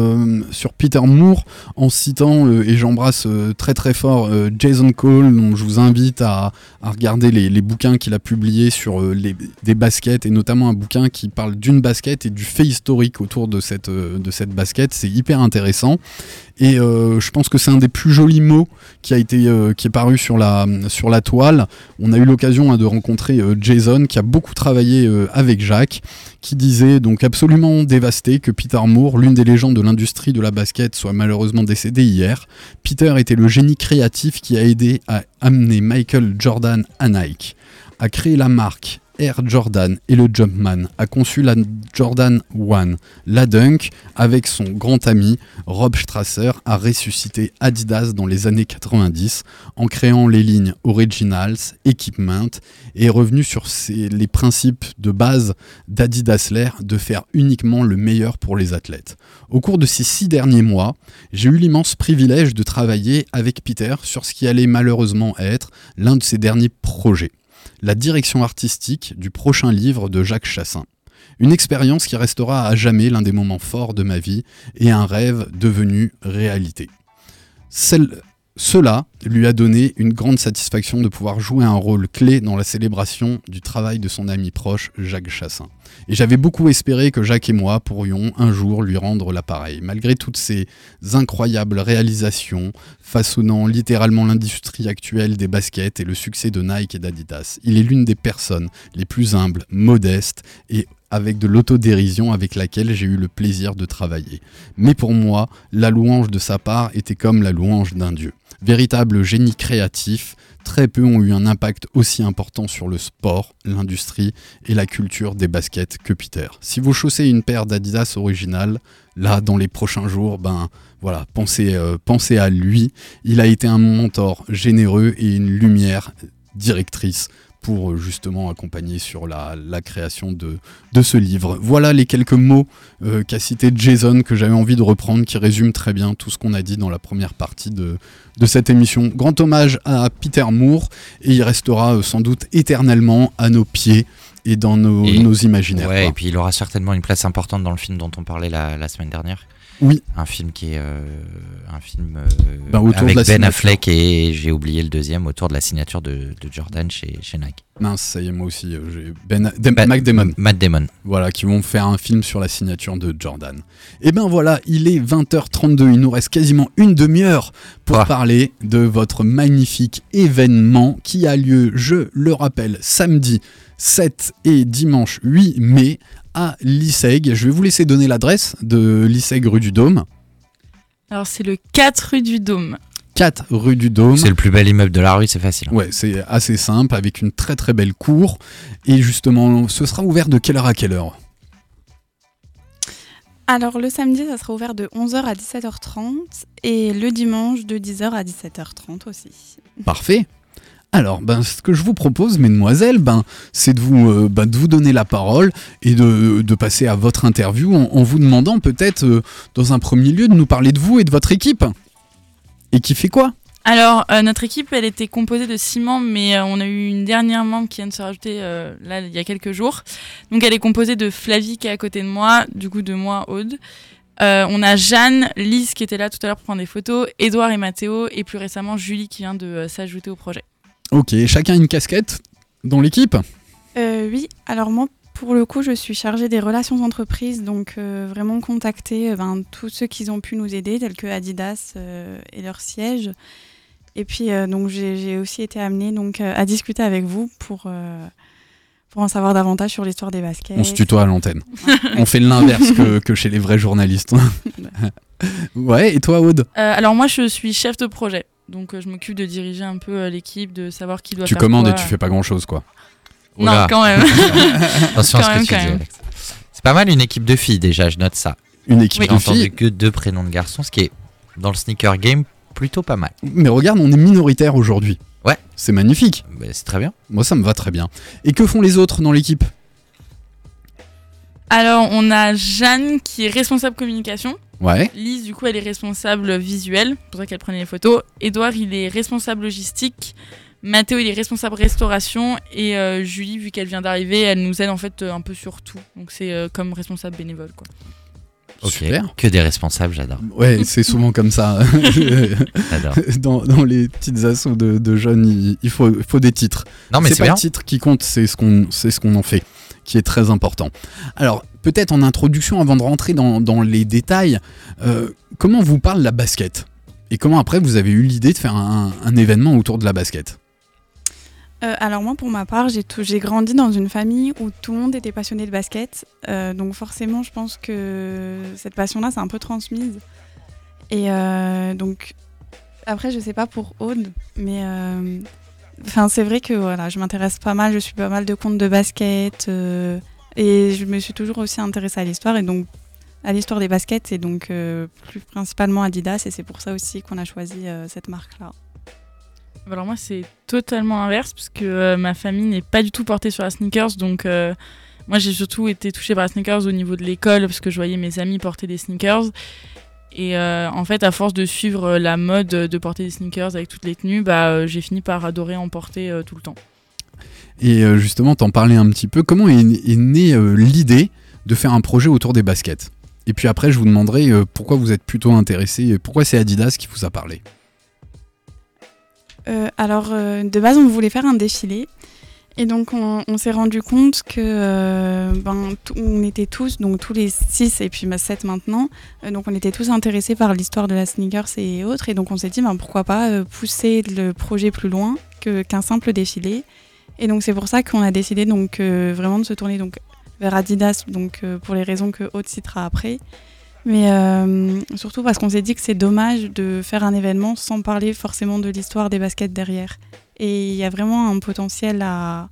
sur Peter Moore en citant et j'embrasse très très fort Jason Cole dont je vous invite à, à regarder les, les bouquins qu'il a publiés sur les, des baskets et notamment un bouquin qui parle d'une basket et du fait historique autour de cette, de cette basket. C'est hyper intéressant. Et je pense que c'est un des plus jolis mots qui a été qui est paru sur la sur la toile. On a eu l'occasion hein, de rencontrer euh, Jason qui a beaucoup travaillé euh, avec Jacques, qui disait donc absolument dévasté que Peter Moore, l'une des légendes de l'industrie de la basket, soit malheureusement décédé hier. Peter était le génie créatif qui a aidé à amener Michael Jordan à Nike, a créé la marque Air Jordan et le Jumpman, a conçu la Jordan 1, la Dunk, avec son grand ami Rob Strasser, a ressuscité Adidas dans les années 90 en créant les lignes Originals, Equipment et est revenu sur les principes de base d'Adidas Lair de faire uniquement le meilleur pour les athlètes. Au cours de ces six derniers mois, j'ai eu l'immense privilège de travailler avec Peter sur ce qui allait malheureusement être l'un de ses derniers projets la direction artistique du prochain livre de Jacques Chassin. Une expérience qui restera à jamais l'un des moments forts de ma vie et un rêve devenu réalité. Celle- cela lui a donné une grande satisfaction de pouvoir jouer un rôle clé dans la célébration du travail de son ami proche Jacques Chassin. Et j'avais beaucoup espéré que Jacques et moi pourrions un jour lui rendre l'appareil. Malgré toutes ces incroyables réalisations, façonnant littéralement l'industrie actuelle des baskets et le succès de Nike et d'Adidas, il est l'une des personnes les plus humbles, modestes et avec de l'autodérision avec laquelle j'ai eu le plaisir de travailler. Mais pour moi, la louange de sa part était comme la louange d'un dieu. Véritable génie créatif, très peu ont eu un impact aussi important sur le sport, l'industrie et la culture des baskets que Peter. Si vous chaussez une paire d'Adidas originale, là, dans les prochains jours, ben voilà, pensez, euh, pensez à lui. Il a été un mentor généreux et une lumière directrice pour euh, justement accompagner sur la, la création de, de ce livre. Voilà les quelques mots euh, qu'a cité Jason que j'avais envie de reprendre, qui résument très bien tout ce qu'on a dit dans la première partie de, de cette émission. Grand hommage à Peter Moore et il restera euh, sans doute éternellement à nos pieds et dans nos, Et- nos imaginaires. Ouais, et puis il aura certainement une place importante dans le film dont on parlait la, la semaine dernière. Oui. Un film qui est euh, un film euh, Ben, autour de avec Ben signature. Affleck et j'ai oublié le deuxième autour de la signature de, de Jordan chez, chez Nike. Mince, ça y est, moi aussi, euh, j'ai Ben, Mac Damon. Matt Damon. Voilà, qui vont faire un film sur la signature de Jordan. Et ben voilà, il est 20h32, il nous reste quasiment une demi-heure pour Ah. parler de votre magnifique événement qui a lieu, je le rappelle, samedi 7 et dimanche 8 mai à l'ISEG. Je vais vous laisser donner l'adresse de l'ISEG rue du Dôme. Alors, c'est le 4 rue du Dôme. 4 rue du Dôme. C'est le plus bel immeuble de la rue, c'est facile. Ouais, c'est assez simple, avec une très très belle cour. Et justement, ce sera ouvert de quelle heure à quelle heure? Alors le samedi, ça sera ouvert de 11h à 17h30 et le dimanche de 10h à 17h30 aussi. Parfait. Alors, ben, ce que je vous propose, mesdemoiselles, ben, c'est de vous, euh, ben, donner la parole et de, passer à votre interview en, vous demandant peut-être, euh, dans un premier lieu, de nous parler de vous et de votre équipe. Et qui fait quoi? Alors, euh, notre équipe, elle était composée de six membres, mais on a eu une dernière membre qui vient de se rajouter là, il y a quelques jours. Donc, elle est composée de Flavie qui est à côté de moi, du coup de moi, Aude. On a Jeanne, Lise qui était là tout à l'heure pour prendre des photos, Édouard et Mathéo, et plus récemment Julie qui vient de s'ajouter au projet. Ok, chacun une casquette dans l'équipe Euh, oui, alors moi, pour le coup, je suis chargée des relations entreprises, donc euh, vraiment contacter euh, ben, tous ceux qui ont pu nous aider, tels que Adidas euh, et leur siège. Et puis, euh, donc, j'ai j'ai aussi été amenée donc, euh, à discuter avec vous pour, euh, pour en savoir davantage sur l'histoire des baskets. On se tutoie à l'antenne. On fait l'inverse que, que chez les vrais journalistes. ouais, et toi, Aude? Euh, alors, moi, je suis chef de projet. Donc, euh, je m'occupe de diriger un peu euh, l'équipe, de savoir qui doit Tu faire commandes quoi. et tu fais pas grand-chose, quoi. Non, quand même. Attention à ce que même, tu dis. Alex. C'est pas mal une équipe de filles déjà, je note ça. Une équipe J'ai de entendu filles. que deux prénoms de garçons, ce qui est dans le sneaker game plutôt pas mal. Mais regarde, on est minoritaire aujourd'hui. Ouais. C'est magnifique. Bah, c'est très bien. Moi, ça me va très bien. Et que font les autres dans l'équipe? Alors, on a Jeanne qui est responsable communication. Ouais. Lise, du coup, elle est responsable visuelle, c'est pour ça qu'elle prenait les photos. Edouard, il est responsable logistique. Mathéo, il est responsable restauration et euh, Julie, vu qu'elle vient d'arriver, elle nous aide en fait euh, un peu sur tout. Donc c'est euh, comme responsable bénévole quoi. Ok. Super. Que des responsables, j'adore. Ouais, c'est souvent comme ça. J'adore. dans, dans les petites assos de, de jeunes, il, il faut, il faut des titres. Non, mais c'est pas bien. le titre qui compte, c'est ce qu'on c'est ce qu'on en fait, qui est très important. Alors, peut-être en introduction, avant de rentrer dans, les détails, euh, comment vous parle la basket? Et comment après vous avez eu l'idée de faire un, événement autour de la basket? Euh, alors moi, pour ma part, j'ai grandi dans une famille où tout le monde était passionné de basket. Euh, donc forcément, je pense que cette passion-là, c'est un peu transmise. Et donc, après, je sais pas pour Aude, mais c'est vrai que voilà, je m'intéresse pas mal, je suis pas mal de comptes de basket. Et je me suis toujours aussi intéressée à l'histoire. Et donc, à l'histoire des baskets, et donc euh, plus principalement Adidas. Et c'est pour ça aussi qu'on a choisi euh, cette marque-là. Alors moi c'est totalement inverse parce que euh, ma famille n'est pas du tout portée sur la sneakers donc moi j'ai surtout été touchée par la sneakers au niveau de l'école parce que je voyais mes amis porter des sneakers et en fait à force de suivre la mode de porter des sneakers avec toutes les tenues bah j'ai fini par adorer en porter tout le temps. Et euh, justement, t'en parlais un petit peu. Comment est, née euh, l'idée de faire un projet autour des baskets? Et puis après, je vous demanderai euh, pourquoi vous êtes plutôt intéressé, pourquoi c'est Adidas qui vous a parlé? Alors, de base, on voulait faire un défilé. Et donc, on, s'est rendu compte que ben, on était tous, donc tous les 6 et puis 7 maintenant, donc on était tous intéressés par l'histoire de la sneakers et autres. Et donc, on s'est dit, ben, pourquoi pas pousser le projet plus loin qu'un simple défilé. Et donc, c'est pour ça qu'on a décidé donc, euh, vraiment de se tourner donc, vers Adidas, donc, euh, pour les raisons que Aude citera après. Mais euh, surtout parce qu'on s'est dit que c'est dommage de faire un événement sans parler forcément de l'histoire des baskets derrière. Et il y a vraiment un potentiel à,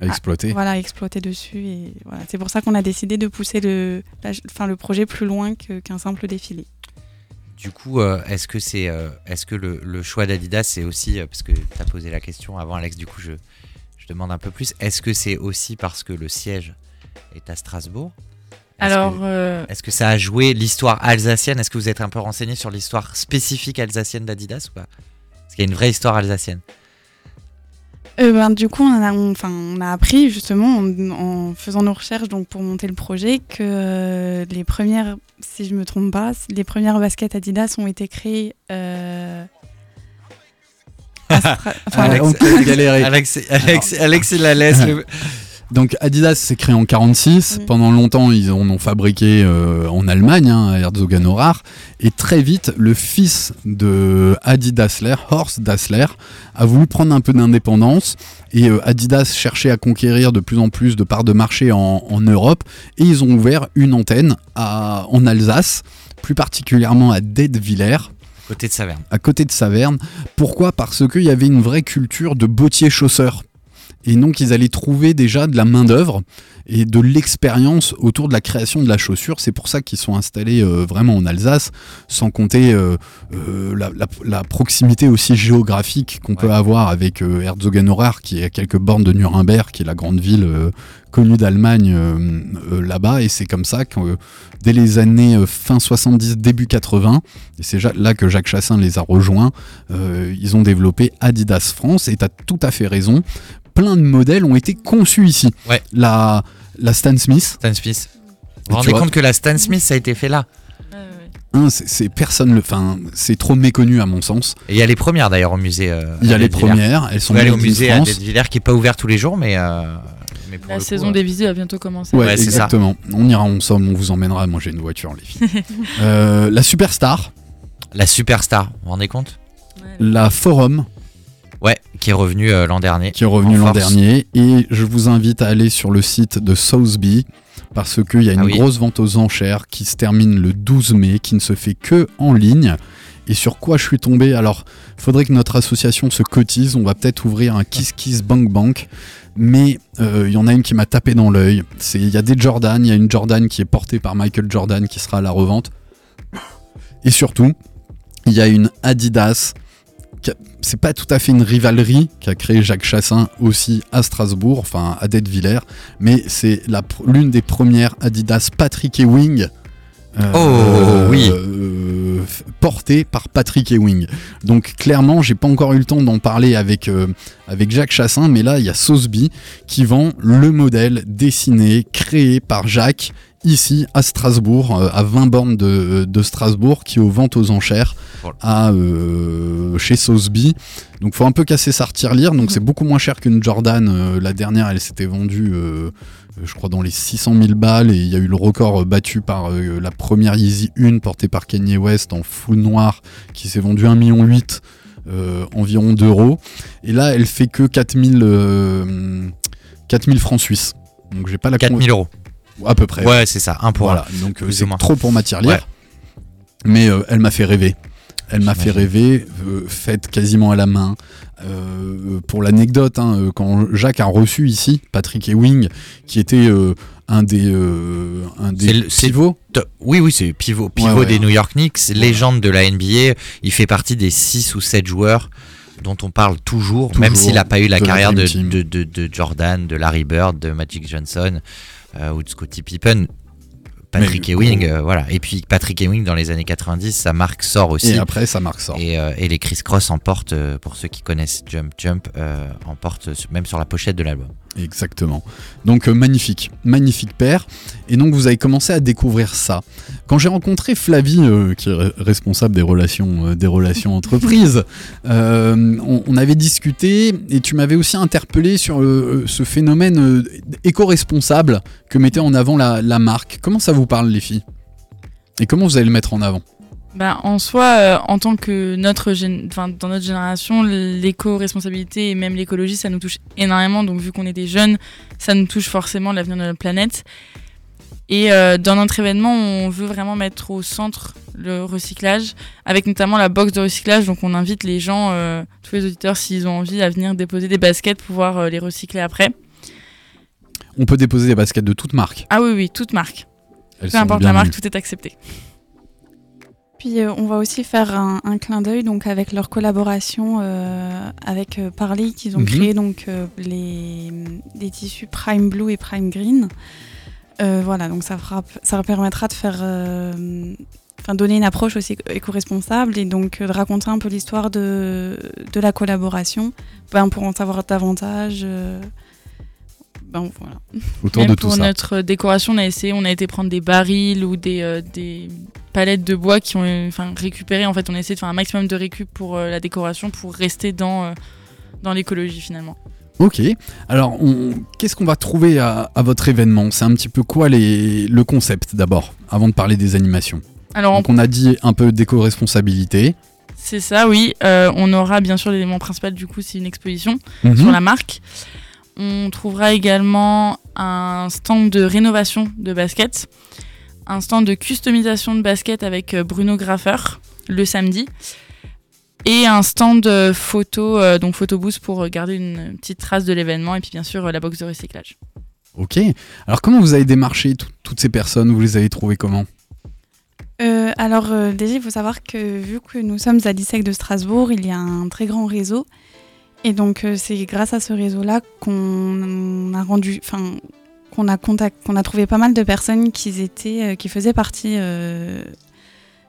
À exploiter. voilà, à exploiter dessus. Et voilà. C'est pour ça qu'on a décidé de pousser le, la- enfin, le projet plus loin qu'un simple défilé. Du coup, euh, est-ce que c'est, euh, est-ce que le, le choix d'Adidas, c'est aussi, euh, parce que tu as posé la question avant, Alex, du coup, je demande un peu plus, est-ce que c'est aussi parce que le siège est à Strasbourg? Est-ce Alors que- euh, Est-ce que ça a joué l'histoire alsacienne? Est-ce que vous êtes un peu renseigné sur l'histoire spécifique alsacienne d'Adidas ou pas? Parce qu'il y a une vraie histoire alsacienne. Euh, ben, du coup, on a, on- enfin, on a appris justement en, en faisant nos recherches donc, pour monter le projet que euh, les premières, si je me trompe pas, les premières baskets Adidas ont été créées. enfin, Alex- on peut galérer. Alex, Alex, Alex, il la laisse. le- Donc Adidas s'est créé en 46. Mm. Pendant longtemps, ils en ont fabriqué euh, en Allemagne, hein, à Herzogenaurach. Et très vite, le fils de Adi Dassler, Horst Dassler, a voulu prendre un peu d'indépendance. Et euh, Adidas cherchait à conquérir de plus en plus de parts de marché en, en Europe. Et ils ont ouvert une antenne à- en Alsace, plus particulièrement à Dettwiller, Côté de Saverne. à côté de Saverne. Pourquoi? Parce qu'il y avait une vraie culture de bottier-chausseur. Et donc ils allaient trouver déjà de la main-d'œuvre et de l'expérience autour de la création de la chaussure. C'est pour ça qu'ils sont installés euh, vraiment en Alsace, sans compter euh, euh, la, la- la proximité aussi géographique qu'on peut avoir avec Herzogenaurach, qui est à quelques bornes de Nuremberg, qui est la grande ville connue d'Allemagne là-bas. Et c'est comme ça que dès les années fin 70, début 80, et c'est là que Jacques Chassin les a rejoints, ils ont développé Adidas France. Et tu as tout à fait raison, plein de modèles ont été conçus ici. Ouais. La, la Stan Smith, Stan Smith. Vous vous rendez vois- compte que la Stan Smith, ça a été fait là hein, c'est personne le, enfin c'est trop méconnu à mon sens. Et il y a les premières d'ailleurs au musée. euh, Il y a les premières, elles sont Vous aller au musée à. Dettwiller qui est pas ouvert tous les jours, mais. euh, mais pour La le coup, saison euh, des visites va bientôt commencer. Ouais, Ouais, c'est ça. exactement. On ira ensemble, on vous emmènera. Moi, j'ai une voiture, les filles. Euh, la Superstar, La superstar, vous vous rendez compte? Ouais. la Forum, Ouais, qui est revenu euh, l'an dernier. qui est revenu En l'an dernier. Et je vous invite à aller sur le site de Sotheby parce qu'il y a une Ah oui. grosse vente aux enchères qui se termine le 12 mai, qui ne se fait que en ligne. Et sur quoi je suis tombé? Alors, faudrait que notre association se cotise. On va peut-être ouvrir un Kiss Kiss Bank Bank. Mais euh, il y en a une qui m'a tapé dans l'œil. Il y a des Jordan. Il y a une Jordan qui est portée par Michael Jordan qui sera à la revente. Et surtout, il y a une Adidas. C'est pas tout à fait une rivalerie qu'a créé Jacques Chassin aussi à Strasbourg, enfin à Dettwiller, mais c'est l'une des premières Adidas Patrick Ewing. Euh, Oh, oui. euh, porté par Patrick Ewing. Donc clairement, j'ai pas encore eu le temps d'en parler avec, euh, avec Jacques Chassin, mais là, il y a Sotheby qui vend le modèle dessiné, créé par Jacques, ici à Strasbourg, euh, à 20 bornes de, de Strasbourg, qui est aux ventes aux enchères à, euh, chez Sotheby. Donc faut un peu casser sa tirelire, donc c'est beaucoup moins cher qu'une Jordan. euh, la dernière, elle s'était vendue, je crois, dans les 600 000 balles, et il y a eu le record euh, battu par euh, la première Yeezy 1 portée par Kanye West en full noir, qui s'est vendue 1,8 million euh, environ d'euros. Et là, elle fait que 4000, euh, 4000 francs suisses. Donc j'ai pas la con- 4000 euros. à peu près. Ouais, c'est ça, un pour Voilà, un. donc c'est trop pour ma tirelire. Ouais. Mais euh, elle m'a fait rêver. Elle m'a fait rêver, euh, faite quasiment à la main. Euh, pour l'anecdote, hein, euh, quand Jacques a reçu ici Patrick Ewing, qui était euh, un des, un pivots. Oui, oui, c'est pivot, pivot Ouais, ouais. des New York Knicks, légende de la NBA. Il fait partie des 6 ou 7 joueurs dont on parle toujours, même s'il n'a pas eu la de carrière de, Dream Team. de, de- de Jordan, de Larry Bird, de Magic Johnson euh, ou de Scottie Pippen. Patrick Mais Ewing, euh, voilà. Et puis Patrick Ewing dans les années 90, sa marque sort aussi. et après ça marque. Et, euh, et les Chris Cross emportent, euh, pour ceux qui connaissent Jump Jump, euh, emportent même sur la pochette de l'album. Exactement. Donc euh, magnifique, magnifique paire. Et donc vous avez commencé à découvrir ça. Quand j'ai rencontré Flavie, euh, qui est re- responsable des relations, euh, entreprises, on, avait discuté et tu m'avais aussi interpellé sur ce phénomène éco-responsable que mettait en avant la marque. Comment ça vous parle les filles? Et comment vous allez le mettre en avant? Bah, en soi, euh, en tant que notre dans notre génération, l'éco-responsabilité et même l'écologie, ça nous touche énormément. Donc, vu qu'on est des jeunes, ça nous touche forcément l'avenir de notre planète. Et euh, dans notre événement, on veut vraiment mettre au centre le recyclage, avec notamment la box de recyclage. Donc, on invite les gens, euh, tous les auditeurs, s'ils ont envie, à venir déposer des baskets pour pouvoir euh, les recycler après. On peut déposer des baskets de toute marque. Ah oui, oui, toute marque. Elles Peu importe la marque, tout est accepté. Puis euh, on va aussi faire un, un clin d'œil donc avec leur collaboration euh, avec euh, Parley qu'ils ont Mhm. créé donc les, les tissus Prime Blue et Prime Green. Euh, voilà donc ça fera ça leur permettra de faire euh, enfin donner une approche aussi éco-responsable et donc de raconter un peu l'histoire de, de la collaboration ben, pour en savoir davantage. euh, ben, voilà. Autour Même de tout pour ça. notre décoration, on a essayé, on a été prendre des barils ou des, euh, des palettes de bois qui ont enfin récupéré. En fait, on a essayé de faire un maximum de récup pour euh, la décoration pour rester dans euh, dans l'écologie finalement. Ok. Alors, on- qu'est-ce qu'on va trouver à, à votre événement? C'est un petit peu quoi les, le concept d'abord, avant de parler des animations? Alors, Donc, on a dit un peu d'éco-responsabilité. c'est ça, oui. Euh, on aura bien sûr l'élément principal du coup, c'est une exposition Mhm. sur la marque. On trouvera également un stand de rénovation de baskets, un stand de customisation de baskets avec euh, Bruno Graffeur le samedi, et un stand euh, photo, euh, donc photobooth pour euh, garder une petite trace de l'événement, et puis bien sûr la box de recyclage. Ok. Alors, comment vous avez démarché tout- toutes ces personnes? Vous les avez trouvées comment? Euh, alors euh, déjà, il faut savoir que vu que nous sommes à l'ISEC de Strasbourg, il y a un très grand réseau. Et donc euh, c'est grâce à ce réseau-là qu'on a rendu, enfin qu'on a contact, qu'on a trouvé pas mal de personnes qui étaient, euh, qui faisaient partie euh,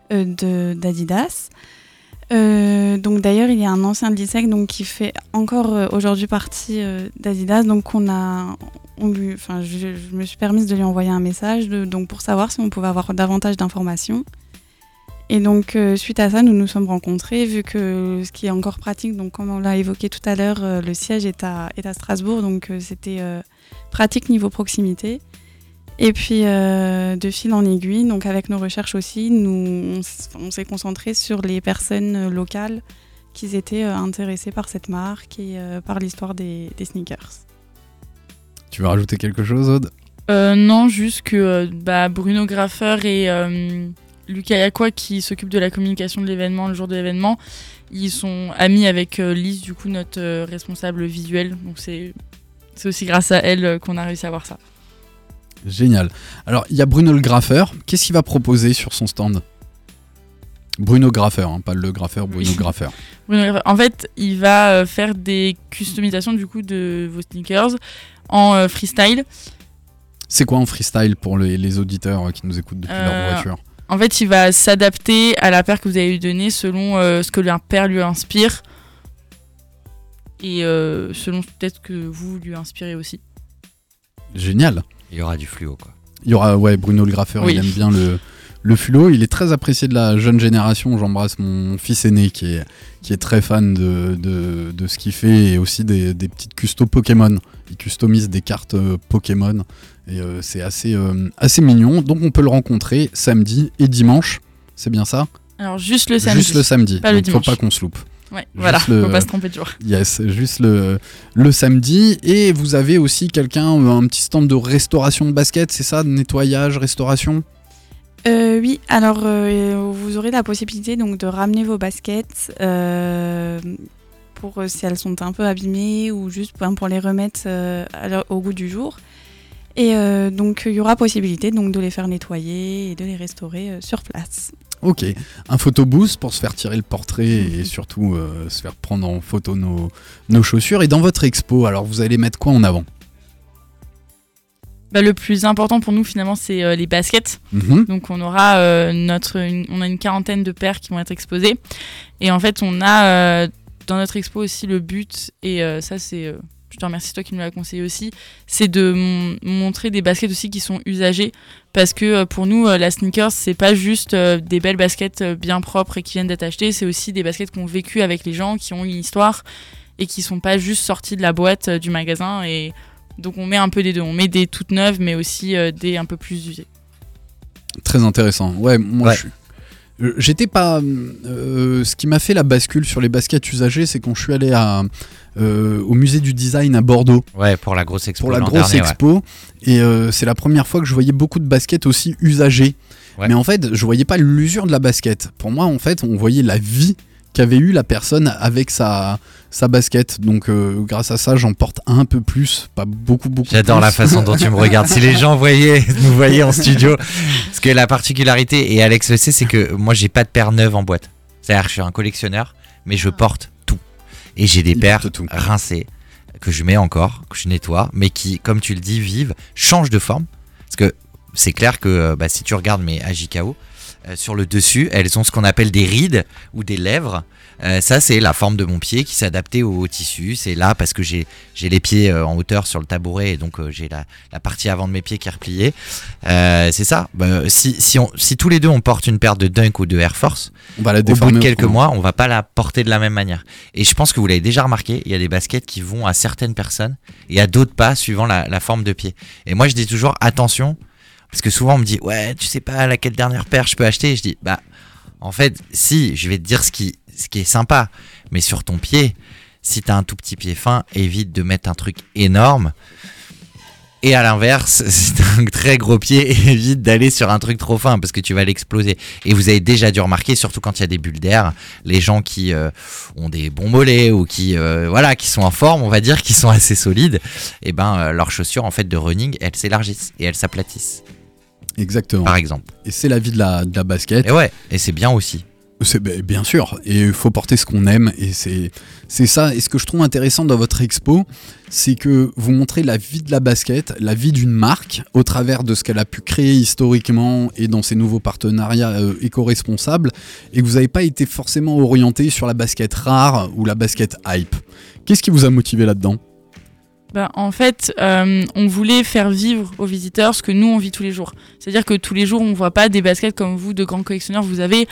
d'Adidas. Donc d'ailleurs, il y a un ancien de l'ISEC donc qui fait encore aujourd'hui partie d'Adidas. Donc on a, enfin, je, me suis permise de lui envoyer un message donc pour savoir si on pouvait avoir davantage d'informations. Et donc euh, suite à ça, nous nous sommes rencontrés vu que ce qui est encore pratique, donc comme on l'a évoqué tout à l'heure, euh, le siège est à, est à Strasbourg, donc euh, c'était euh, pratique niveau proximité. Et puis euh, de fil en aiguille, donc avec nos recherches aussi, nous on s'est concentré sur les personnes locales qui étaient euh, intéressées par cette marque et euh, par l'histoire des, des sneakers. Tu veux rajouter quelque chose, Aude? Euh, non, juste que euh, bah, Bruno Graffeur et euh, Lucas Yaqua, qui s'occupent de la communication de l'événement le jour de l'événement, ils sont amis avec euh, Lise, du coup, notre euh, responsable visuel. Donc c'est aussi grâce à elle euh, qu'on a réussi à voir ça. Génial. Alors, il y a Bruno le graffeur. Qu'est-ce qu'il va proposer sur son stand? Bruno Graffeur, hein, pas le graffeur, Bruno Oui. Graffeur. En fait, il va faire des customisations du coup de vos sneakers en freestyle. C'est quoi en freestyle pour les, les auditeurs qui nous écoutent depuis Euh, leur voiture? En fait, il va s'adapter à la paire que vous avez lui donnée selon euh, ce que un père lui inspire. Et euh, selon peut-être que vous lui inspirez aussi. Génial. Il y aura du fluo, quoi. Il y aura, ouais, Bruno le graffeur, Oui. il aime bien le, le fluo. Il est très apprécié de la jeune génération. J'embrasse mon fils aîné qui est, qui est très fan de, de, de ce qu'il fait et aussi des, des petites custos Pokémon. Il customise des cartes euh, Pokémon et euh, c'est assez, euh, assez mignon. Donc on peut le rencontrer samedi et dimanche. C'est bien ça? Alors, juste le samedi. Juste le samedi. Pas le Donc, faut dimanche. pas qu'on se loupe. Ouais, voilà, le- faut pas se tromper de jour. Yes, juste le, le samedi. Et vous avez aussi quelqu'un, un petit stand de restauration de basket, c'est ça? Nettoyage, restauration? Euh, oui, alors euh, vous aurez la possibilité donc de ramener vos baskets euh, pour si elles sont un peu abîmées ou juste pour, pour les remettre au goût du jour. Et donc il y aura possibilité donc de les faire nettoyer et de les restaurer sur place. Ok, un photobooth pour se faire tirer le portrait et surtout se faire prendre en photo nos chaussures. Et dans votre expo, alors vous allez mettre quoi en avant? Bah, le plus important pour nous finalement c'est euh, les baskets. Mhm. Donc on aura euh, notre, une- on a une quarantaine de paires qui vont être exposées. Et en fait on a euh, dans notre expo aussi le but et ça c'est, je te remercie toi qui me l'as conseillé aussi, c'est de mon- montrer des baskets aussi qui sont usagées parce que pour nous la sneakers c'est pas juste des belles baskets bien propres et qui viennent d'être achetées, c'est aussi des baskets qui ont vécu avec les gens, qui ont une histoire et qui sont pas juste sorties de la boîte du magasin et donc on met un peu des deux, on met des toutes neuves mais aussi euh, des un peu plus usées. Très intéressant. Ouais, moi Ouais. je suis- euh, J'étais pas. euh, ce qui m'a fait la bascule sur les baskets usagées, c'est quand je suis allé à, euh, au musée du design à Bordeaux Ouais, pour la grosse expo. pour la grosse dernier, ouais. expo. Et euh, c'est la première fois que je voyais beaucoup de baskets aussi usagées. Ouais. Mais en fait, je voyais pas l'usure de la basket. Pour moi, en fait, on voyait la vie qu'avait eu la personne avec sa, sa basket. Donc, euh, grâce à ça, j'en porte un peu plus, pas beaucoup, beaucoup. J'adore la façon dont tu me regardes. Si les gens voyaient, nous voyaient en studio, parce que la particularité, et Alex le sait, c'est que moi j'ai pas de paire neuve en boîte. C'est-à-dire que je suis un collectionneur, mais je porte tout. Et j'ai des Il paires rincées, que je mets encore, que je nettoie, mais qui, comme tu le dis, vivent, changent de forme. Parce que c'est clair que euh, bah, si tu regardes mes AJKO, euh, sur le dessus, elles ont ce qu'on appelle des rides ou des lèvres. Euh, ça, c'est la forme de mon pied qui s'est adaptée au, au tissu. C'est là parce que j'ai les pieds euh, en hauteur sur le tabouret et donc j'ai la, la partie avant de mes pieds qui est repliée. C'est ça. Bah, si, si, on, si tous les deux on porte une paire de Dunk ou de Air Force, On va la au bout de quelques mois, on va pas la porter de la même manière. Et je pense que vous l'avez déjà remarqué, il y a des baskets qui vont à certaines personnes et à d'autres pas suivant la, la forme de pied. Et moi je dis toujours attention, parce que souvent on me dit ouais tu sais pas laquelle dernière paire je peux acheter. Et je dis bah en fait si je vais te dire ce qui, ce qui est sympa, mais sur ton pied, si t'as un tout petit pied fin, évite de mettre un truc énorme. Et à l'inverse, si t'as un très gros pied, évite d'aller sur un truc trop fin parce que tu vas l'exploser. Et vous avez déjà dû remarquer, surtout quand il y a des bulles d'air, les gens qui euh, ont des bons mollets ou qui euh, voilà, qui sont en forme, on va dire, qui sont assez solides, et ben euh, leurs chaussures en fait de running, elles s'élargissent et elles s'aplatissent, Exactement. par exemple. Et c'est la vie de la, de la basket. Et ouais, et c'est bien aussi. C'est ben, bien sûr, et il faut porter ce qu'on aime, et c'est c'est ça. Et ce que je trouve intéressant dans votre expo, c'est que vous montrez la vie de la basket, la vie d'une marque, au travers de ce qu'elle a pu créer historiquement et dans ses nouveaux partenariats euh, éco-responsables, et que vous n'avez pas été forcément orienté sur la basket rare ou la basket hype. Qu'est-ce qui vous a motivé là-dedans? Bah, en fait, euh, on voulait faire vivre aux visiteurs ce que nous on vit tous les jours. C'est-à-dire que tous les jours, on voit pas des baskets comme vous, de grands collectionneurs, vous avez.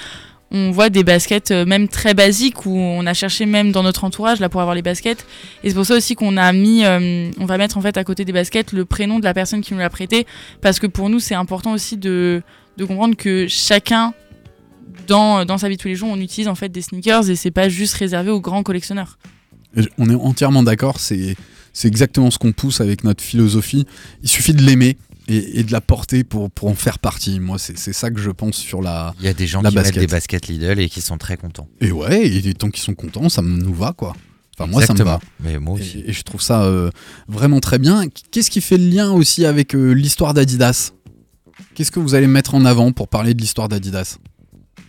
On voit des baskets euh, même très basiques où on a cherché même dans notre entourage là pour avoir les baskets. Et c'est pour ça aussi qu'on a mis, euh, on va mettre en fait à côté des baskets le prénom de la personne qui nous l'a prêté parce que pour nous c'est important aussi de, comprendre que chacun dans, dans sa vie tous les jours on utilise en fait des sneakers et c'est pas juste réservé aux grands collectionneurs. On est entièrement d'accord, c'est c'est exactement ce qu'on pousse avec notre philosophie. Il suffit de l'aimer et, et de la porter pour, pour en faire partie. Moi, c'est ça que je pense sur la. Il y a des gens qui basket. mettent des baskets Lidl et qui sont très contents. Et ouais, et des temps qui sont contents, ça me- nous va quoi. Enfin, moi, ça me va. Mais moi aussi. Et, et je trouve ça euh, vraiment très bien. Qu'est-ce qui fait le lien aussi avec euh, l'histoire d'Adidas? Qu'est-ce que vous allez mettre en avant pour parler de l'histoire d'Adidas?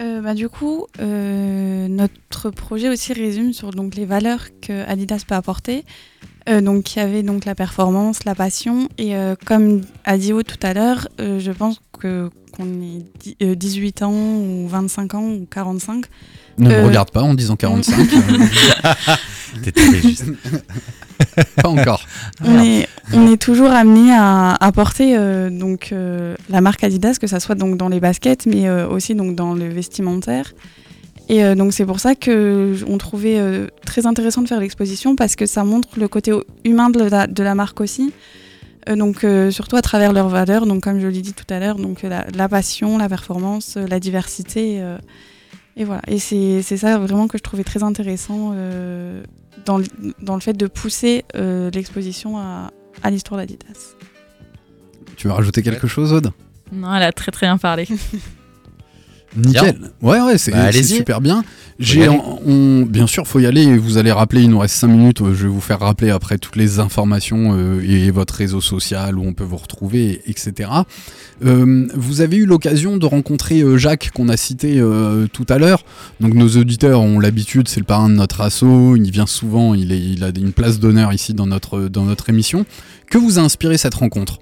Euh, bah, du coup, euh, notre projet aussi résume sur donc, les valeurs que Adidas peut apporter. Euh, donc il y avait donc la performance, la passion et euh, comme a dit Aude tout à l'heure, euh, je pense que qu'on ait dix- euh, 18 ans ou 25 ans ou 45. Ne me regarde pas en disant 45. T'es tombé juste. pas encore. On est, on est toujours amené à, à porter euh, donc la marque Adidas, que ça soit donc dans les baskets, mais aussi donc dans le vestimentaire. Et euh, donc c'est pour ça que on trouvait euh, très intéressant de faire l'exposition parce que ça montre le côté humain de la, de la marque aussi. Euh, donc euh, surtout à travers leurs valeurs, donc comme je l'ai dit tout à l'heure, donc la, la passion, la performance, la diversité. euh, et voilà. Et c'est c'est ça vraiment que je trouvais très intéressant euh, dans, le- dans le fait de pousser euh, l'exposition à, à l'histoire d'Adidas. Tu veux rajouter quelque chose, Aude? Non, elle a très très bien parlé. Nickel. Ouais, ouais, c'est Bah, super bien. J'ai, bien sûr, faut y aller. Vous allez rappeler. Il nous reste 5 minutes. euh, Je vais vous faire rappeler après toutes les informations euh, et votre réseau social où on peut vous retrouver, etc. Euh, vous avez eu l'occasion de rencontrer Jacques qu'on a cité euh, tout à l'heure. Donc nos auditeurs ont l'habitude, c'est le parrain de notre asso. Il vient souvent. Il, est, il a une place d'honneur ici dans notre dans notre émission. Que vous a inspiré cette rencontre?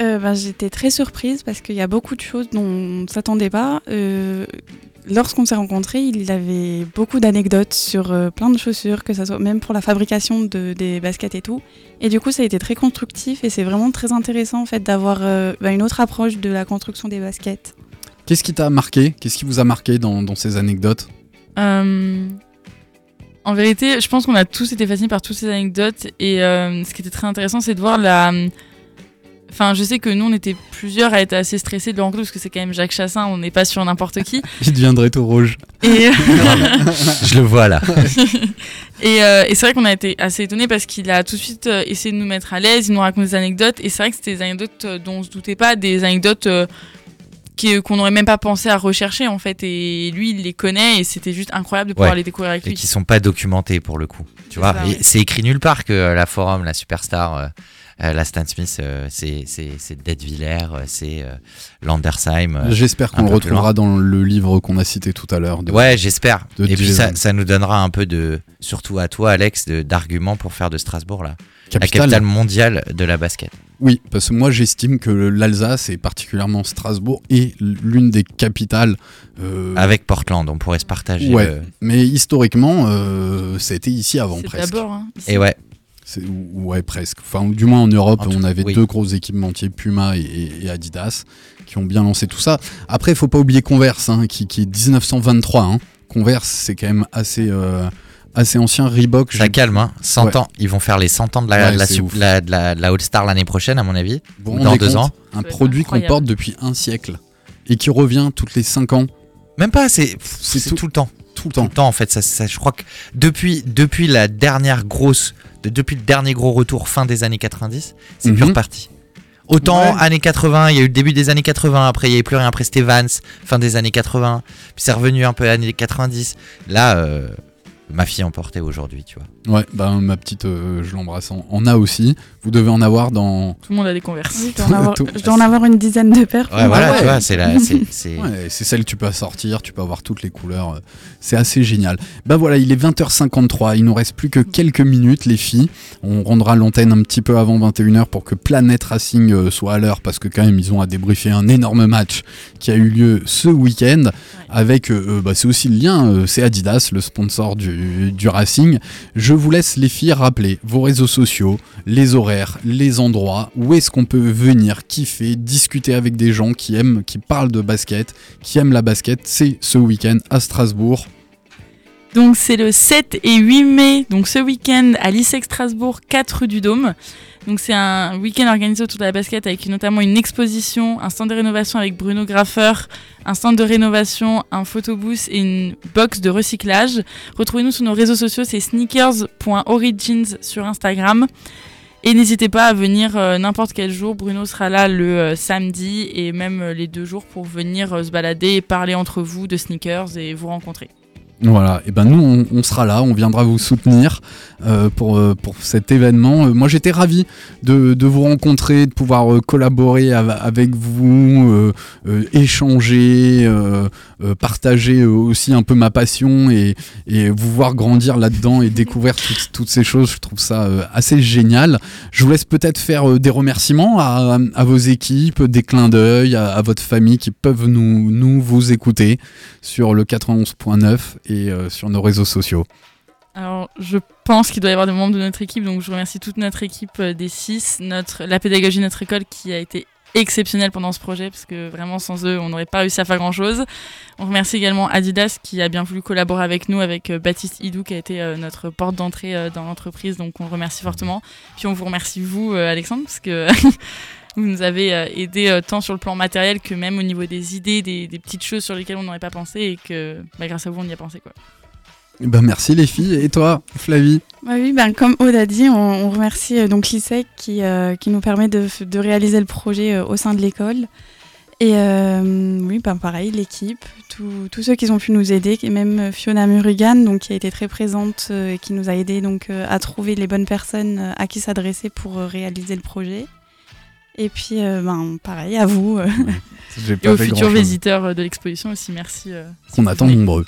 Euh, ben, J'étais très surprise parce qu'il y a beaucoup de choses dont on ne s'attendait pas. Euh, Lorsqu'on s'est rencontrés, il avait beaucoup d'anecdotes sur euh, plein de chaussures, que ça soit même pour la fabrication de, des baskets et tout. Et du coup, ça a été très constructif et c'est vraiment très intéressant en fait d'avoir euh, ben, une autre approche de la construction des baskets. Qu'est-ce qui t'a marqué? Qu'est-ce qui vous a marqué dans, dans ces anecdotes? Euh, en vérité, je pense qu'on a tous été fascinés par toutes ces anecdotes et euh, ce qui était très intéressant, c'est de voir la. Enfin, je sais que nous, on était plusieurs à être assez stressés de le rencontrer parce que c'est quand même Jacques Chassin, on n'est pas sur n'importe qui. Il deviendrait tout rouge. Et, Je le vois là. et, euh, et c'est vrai qu'on a été assez étonnés parce qu'il a tout de suite euh, essayé de nous mettre à l'aise, il nous raconte des anecdotes et c'est vrai que c'était des anecdotes euh, dont on se doutait pas, des anecdotes euh, qu'on n'aurait même pas pensé à rechercher en fait. Et lui, il les connaît et c'était juste incroyable de pouvoir Ouais. les découvrir avec Et lui. qui sont pas documentés pour le coup. Tu C'est vois, Et ouais. c'est écrit nulle part que euh, la Forum, la Superstar, euh, euh, la Stan Smith, euh, c'est c'est c'est Dead Villers, euh, c'est euh, Landersheim. euh, J'espère qu'on le retrouvera dans le livre qu'on a cité tout à l'heure. Ouais, j'espère. Et puis ça, ça nous donnera un peu de, surtout à toi, Alex, d'arguments pour faire de Strasbourg là, la Capitale. mondiale de la basket. Oui, parce que moi j'estime que l'Alsace et particulièrement Strasbourg est l'une des capitales. euh, Avec Portland, on pourrait se partager. Ouais. le- Mais historiquement, euh, c'était ici avant C'est presque. d'abord. hein. Et ouais, Ouais, presque. Enfin, du moins en Europe, En tout on avait oui. deux gros équipementiers, Puma et, et- et Adidas, qui ont bien lancé tout ça. Après, il faut pas oublier Converse, hein, qui, qui est 1923. hein. Converse, c'est quand même assez, euh, assez ancien. Reebok, ça calme, hein. 100 Ouais. ans. Ils vont faire les 100 ans de la, Ouais, de la, la- All-Star l'année prochaine, à mon avis. ou dans deux ans. Un produit qu'on porte depuis un siècle et qui revient toutes les 5 ans, Même pas, c'est tout- tout, le temps. tout le Tout temps. le temps, en fait. Ça, ça- je crois que depuis, depuis la dernière grosse, de- depuis le dernier gros retour fin des années 90, c'est Mhm. plus reparti. Autant Ouais. années 80, il y a eu le début des années 80, après il n'y avait plus rien, après c'était Vance, fin des années 80, puis c'est revenu un peu années 90. Là, euh, ma fille en portait aujourd'hui, tu vois. Ouais, bah, ma petite, euh, je l'embrasse, en, en a aussi. Vous devez en avoir dans. Tout le monde a des converses. Oui, je dois en avoir, Tout- je dois en avoir une dizaine de paires. Ouais, voilà, ouais. tu vois, c'est la, c'est, c'est- Ouais, c'est celle que tu peux assortir, tu peux avoir toutes les couleurs. euh, C'est assez génial. Bah voilà, il est 20h53. Il nous reste plus que quelques minutes, les filles. On rendra l'antenne un petit peu avant 21h pour que Planet Racing euh, soit à l'heure parce que, quand même, ils ont à débriefer un énorme match qui a eu lieu ce week-end. Avec, euh, euh, bah, c'est aussi le lien, euh, c'est Adidas, le sponsor du, du Racing. Je vous laisse, les filles, rappeler vos réseaux sociaux, les horaires, les endroits, où est-ce qu'on peut venir kiffer, discuter avec des gens qui aiment, qui parlent de basket, qui aiment la basket. C'est ce week-end à Strasbourg. Donc c'est le 7 et 8 mai, donc ce week-end à l'ISEC Strasbourg, 4 rue du Dôme. Donc c'est un week-end organisé autour de la basket avec notamment une exposition, un stand de rénovation avec Bruno Graffeur, un stand de rénovation, un photobooth et une box de recyclage. Retrouvez-nous sur nos réseaux sociaux, c'est sneakers.origins sur Instagram. Et n'hésitez pas à venir euh, n'importe quel jour. Bruno sera là le euh, samedi et même euh, les deux jours pour venir se balader et parler entre vous de sneakers et vous rencontrer. Voilà, et ben nous on, sera là, on viendra vous soutenir euh, pour, euh, pour cet événement. Euh, moi j'étais ravi de, de vous rencontrer, de pouvoir euh, collaborer av- avec vous, échanger, partager aussi un peu ma passion et, et vous voir grandir là-dedans et découvrir toutes, ces choses. Je trouve ça assez génial. Je vous laisse peut-être faire des remerciements à, à vos équipes, des clins d'œil, à, à votre famille qui peuvent nous, nous vous écouter sur le 91.9 euh, sur nos réseaux sociaux. Alors, je pense qu'il doit y avoir des membres de notre équipe, donc je remercie toute notre équipe euh, des six, notre, la pédagogie de notre école qui a été exceptionnelle pendant ce projet, parce que vraiment sans eux, on n'aurait pas réussi à faire grand-chose. On remercie également Adidas qui a bien voulu collaborer avec nous, avec euh, Baptiste Hidou qui a été notre porte d'entrée dans l'entreprise, donc on le remercie fortement. Puis on vous remercie vous, Alexandre, parce que vous nous avez euh, aidé euh, tant sur le plan matériel que même au niveau des idées, des, des petites choses sur lesquelles on n'aurait pas pensé et que bah, grâce à vous, on y a pensé. Quoi. Eh Ben merci les filles. Et toi, Flavie? Bah oui, ben, comme Aude a dit, on, on remercie euh, donc l'ISEC qui, euh, qui nous permet de, de réaliser le projet euh, au sein de l'école. Et euh, oui, ben, pareil, l'équipe, tous ceux qui ont pu nous aider, et même Fiona Murigan, donc, qui a été très présente euh, et qui nous a aidé donc, euh, à trouver les bonnes personnes à qui s'adresser pour euh, réaliser le projet. Et puis, euh, ben, pareil, à vous. euh. Et aux futurs visiteurs euh, de l'exposition aussi, merci. euh, si On vous attend venez. nombreux.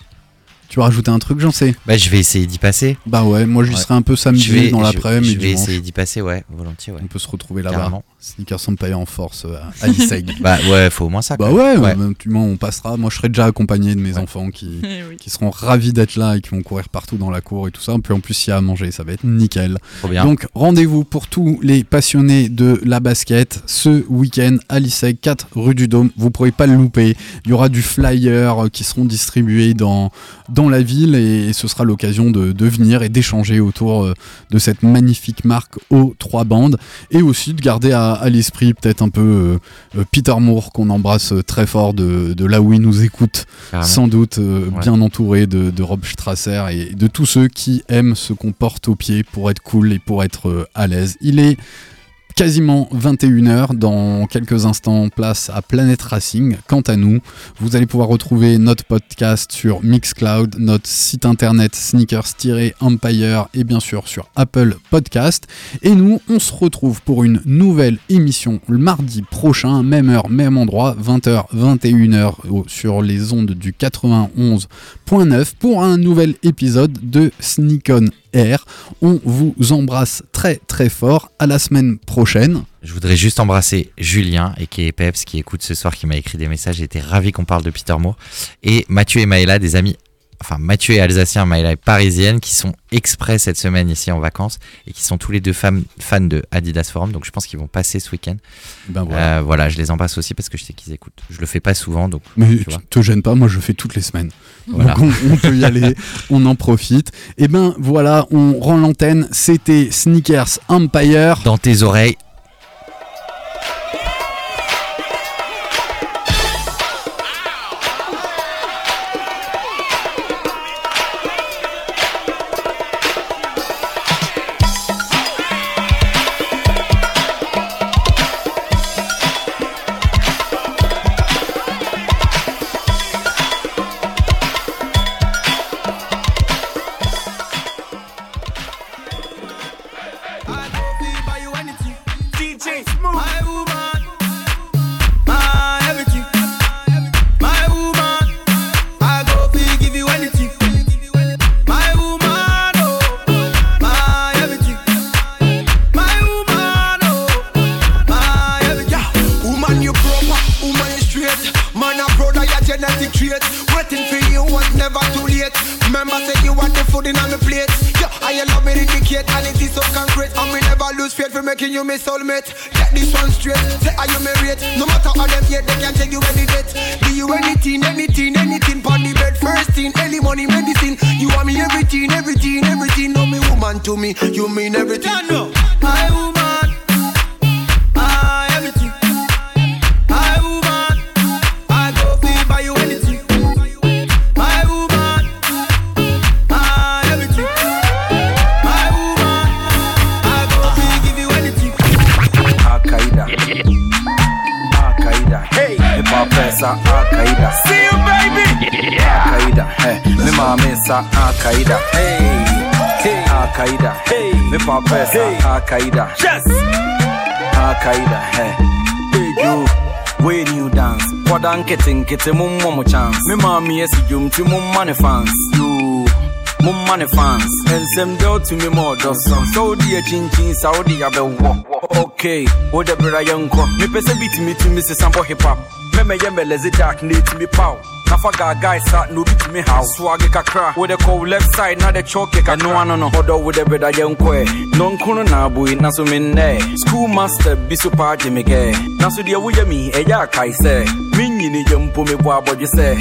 Tu veux rajouter un truc, j'en sais Bah, je vais essayer d'y passer. Bah ouais, moi j'y Ouais. serai un peu samedi Je vais- dans je- l'après-midi. Je vais dimanche. essayer d'y passer, ouais, volontiers, ouais. On peut se retrouver là-bas. Carrément. Sneakers Empire en force euh, à l'ISEG. Bah ouais, faut au moins ça. Bah quoi. ouais, Ouais. bah, tu on passera. Moi, je serai déjà accompagné de mes enfants qui, Eh oui. qui seront ravis d'être là et qui vont courir partout dans la cour et tout ça. Puis en plus, il y a à manger, ça va être nickel. Donc, rendez-vous pour tous les passionnés de la basket ce week-end à l'ISEG, 4 rue du Dôme. Vous pourrez pas le louper. Il y aura du flyer euh, qui seront distribués dans, dans la ville et ce sera l'occasion de, de venir et d'échanger autour euh, de cette magnifique marque aux trois bandes et aussi de garder à, à l'esprit peut-être un peu euh, euh, Peter Moore qu'on embrasse euh, très fort de, de là où il nous écoute Carrément. sans doute euh, Ouais. bien entouré de, de Rob Strasser et de tous ceux qui aiment ce qu'on porte au pied pour être cool et pour être à l'aise. Il est quasiment 21h. Dans quelques instants, place à Planet Racing. Quant à nous, vous allez pouvoir retrouver notre podcast sur Mixcloud, notre site internet sneakers-empire et bien sûr sur Apple Podcast. Et nous, on se retrouve pour une nouvelle émission le mardi prochain, même heure, même endroit, 20h, 21h au- sur les ondes du 91.9 pour un nouvel épisode de Sneak On On vous embrasse très très fort. À la semaine prochaine. Je voudrais juste embrasser Julien et qui qui écoute ce soir, qui m'a écrit des messages. J'étais ravi qu'on parle de Peter Moore. Et Mathieu et Maëla, des amis, enfin Mathieu est alsacien, Maëla est parisienne, qui sont exprès cette semaine ici en vacances et qui sont tous les deux fans, fans de Adidas Forum. Donc je pense qu'ils vont passer ce week-end. Ben voilà. Euh, voilà, je les embrasse aussi parce que je sais qu'ils écoutent. Je le fais pas souvent, donc Mais tu te gêne pas, moi je le fais toutes les semaines. Voilà. Donc on, on peut y aller, on en profite. Et ben voilà, on rend l'antenne. C'était Sneakers Empire. Dans tes oreilles. Smooth. I making you my soulmate. Get this one straight. Say, are you married? No matter how them yet, they can't take you any date. Do you anything, anything, anything? On the bed, first thing, early money, medicine. You want me everything, everything, everything. No, me woman to me, you mean everything. My woman, kaida hey, hey, ha kaida hey, nipa pesa kaida yes, kaida hey, hey you. When you dance? Kwada nkete nkete mumma mo chance. Me maami esi dwom ti mumma ne fans. You mumma ne fans. Nsɛm dɛ wotumi ma ɔdɔ sɛ wode akyinkyin sa a yabɛwɔ okay. Oh, wode Me yɛnkɔ mepɛ sɛ bitumitumi sesa bɔ hip hop mɛmɛyɛ mɛlɛze dark na ɛtumi paw nafa guy isa no mi tumi haw swage kakra. Wo de call left side na de choke kakra. No ano no. Hodo wo de beda ye nkoe no kuna na abui na so menne school master be so pa jimike na so de wo ye mi ya kai se minyi ni ye mi me bo se